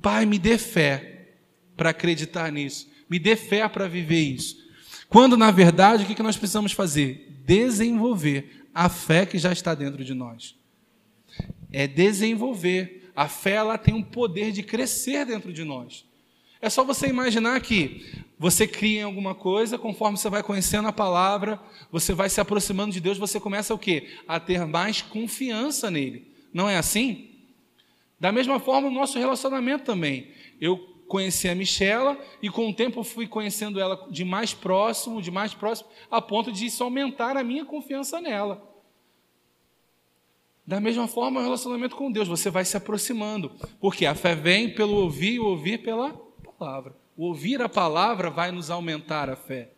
Pai, me dê fé para acreditar nisso. Me dê fé para viver isso. Quando, na verdade, o que nós precisamos fazer? Desenvolver a fé que já está dentro de nós. É desenvolver. A fé ela tem um poder de crescer dentro de nós. É só você imaginar que você cria em alguma coisa, conforme você vai conhecendo a palavra, você vai se aproximando de Deus, você começa o quê? A ter mais confiança nele. Não é assim? Da mesma forma, o nosso relacionamento também. Eu conheci a Michela e com o tempo fui conhecendo ela de mais próximo, de mais próximo, a ponto de isso aumentar a minha confiança nela. Da mesma forma, o relacionamento com Deus, você vai se aproximando, porque a fé vem pelo ouvir e ouvir pela palavra. O ouvir a palavra vai nos aumentar a fé.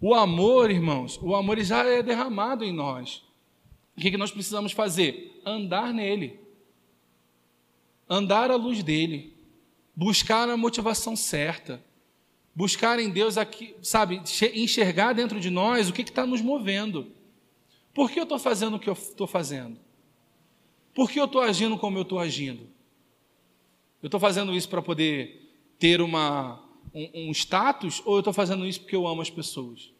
O amor, irmãos, o amor já é derramado em nós. O que, que nós precisamos fazer? Andar nele. Andar à luz dele. Buscar a motivação certa. Buscar em Deus aqui, sabe, enxergar dentro de nós o que está nos movendo. Por que eu estou fazendo o que eu estou fazendo? Por que eu estou agindo como eu estou agindo? Eu estou fazendo isso para poder ter uma, um, um status ou eu estou fazendo isso porque eu amo as pessoas?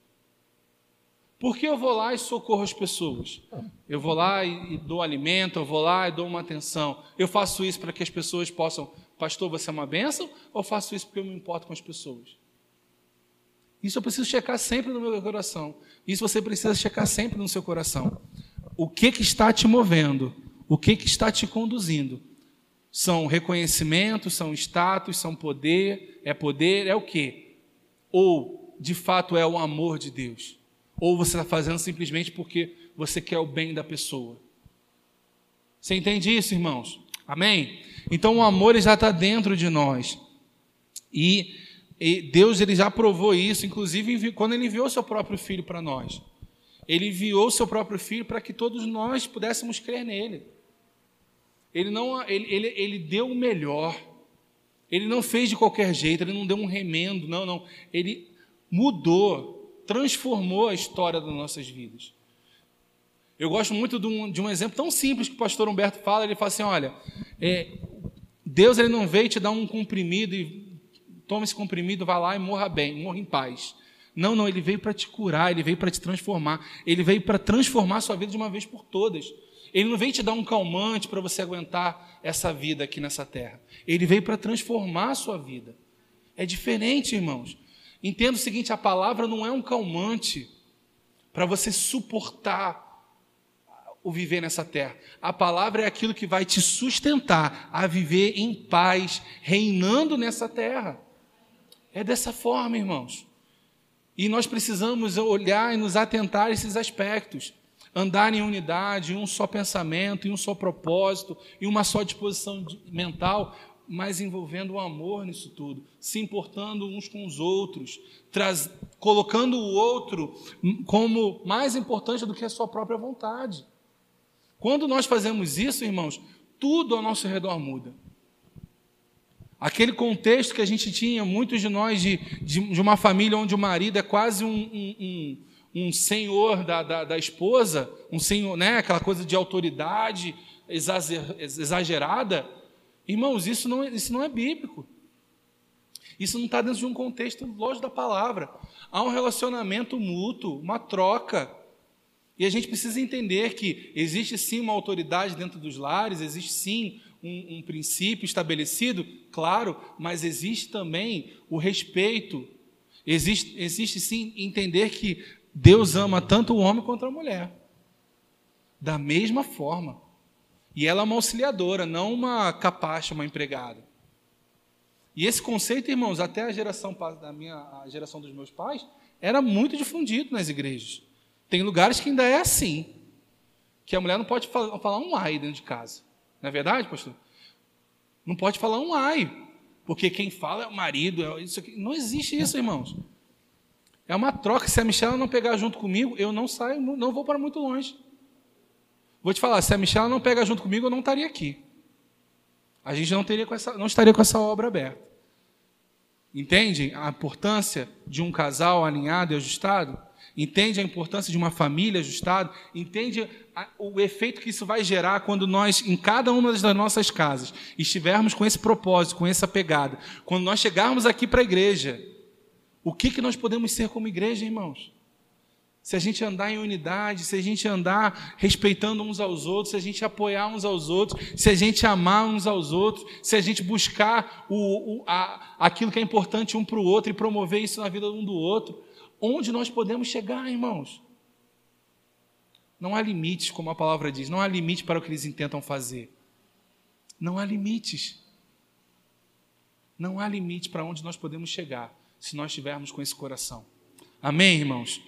Por que eu vou lá e socorro as pessoas? Eu vou lá e, e dou alimento, eu vou lá e dou uma atenção. Eu faço isso para que as pessoas possam, pastor, você é uma bênção? Ou faço isso porque eu me importo com as pessoas? Isso eu preciso checar sempre no meu coração. Isso você precisa checar sempre no seu coração. O que, que está te movendo? O que, que está te conduzindo? São reconhecimento, são status, são poder, é poder, é o quê? Ou, de fato, é o amor de Deus? Ou você está fazendo simplesmente porque você quer o bem da pessoa? Você entende isso, irmãos? Amém? Então o amor já está dentro de nós. E, e, Deus ele já provou isso, inclusive quando ele enviou seu próprio filho para nós. Ele enviou seu próprio filho para que todos nós pudéssemos crer nele. Ele não, ele, ele, ele deu o melhor. Ele não fez de qualquer jeito, ele não deu um remendo, não, não. Ele mudou, transformou a história das nossas vidas. Eu gosto muito de um, de um exemplo tão simples que o pastor Humberto fala. Ele fala assim: olha, é, Deus ele não veio te dar um comprimido e toma esse comprimido, vá lá e morra bem, morra em paz. Não, não, ele veio para te curar, ele veio para te transformar, ele veio para transformar a sua vida de uma vez por todas. Ele não veio te dar um calmante para você aguentar essa vida aqui nessa terra. Ele veio para transformar a sua vida. É diferente, irmãos. Entenda o seguinte: a palavra não é um calmante. para você suportar o viver nessa terra. A palavra é aquilo que vai te sustentar a viver em paz, reinando nessa terra. É dessa forma, irmãos. E nós precisamos olhar e nos atentar a esses aspectos. Andar em unidade, em um só pensamento, em um só propósito, em uma só disposição mental, mas envolvendo o amor nisso tudo, se importando uns com os outros, traz, colocando o outro como mais importante do que a sua própria vontade. Quando nós fazemos isso, irmãos, tudo ao nosso redor muda. Aquele contexto que a gente tinha, muitos de nós, de, de, de uma família onde o marido é quase um, um, um, um senhor da, da, da, esposa, um senhor, né, aquela coisa de autoridade exagerada. Irmãos, isso não, é, isso não é bíblico. Isso não está dentro de um contexto lógico da palavra. Há um relacionamento mútuo, uma troca. E a gente precisa entender que existe sim uma autoridade dentro dos lares, existe sim um, um princípio estabelecido, claro, mas existe também o respeito. Existe, existe sim entender que Deus ama tanto o homem quanto a mulher. Da mesma forma. E ela é uma auxiliadora, não uma capacha, uma empregada. E esse conceito, irmãos, até a geração da minha, a geração dos meus pais, era muito difundido nas igrejas. Tem lugares que ainda é assim. Que a mulher não pode falar um ai dentro de casa. Não é verdade, pastor? Não pode falar um ai. Porque quem fala é o marido. É isso aqui. Não existe isso, irmãos. É uma troca. Se a Michelle não pegar junto comigo, eu não saio, não vou para muito longe. Vou te falar, se a Michelle não pegar junto comigo, eu não estaria aqui. A gente não, teria com essa, não estaria com essa obra aberta. Entende a importância de um casal alinhado e ajustado? entende a importância de uma família ajustada, entende o efeito que isso vai gerar quando nós, em cada uma das nossas casas, estivermos com esse propósito, com essa pegada. Quando nós chegarmos aqui para a igreja, o que, que nós podemos ser como igreja, irmãos? Se a gente andar em unidade, se a gente andar respeitando uns aos outros, se a gente apoiar uns aos outros, se a gente amar uns aos outros, se a gente buscar o, o, a, aquilo que é importante um para o outro e promover isso na vida um do outro, onde nós podemos chegar, irmãos. Não há limites, como a palavra diz, não há limite para o que eles intentam fazer. Não há limites. Não há limite para onde nós podemos chegar se nós estivermos com esse coração. Amém, irmãos?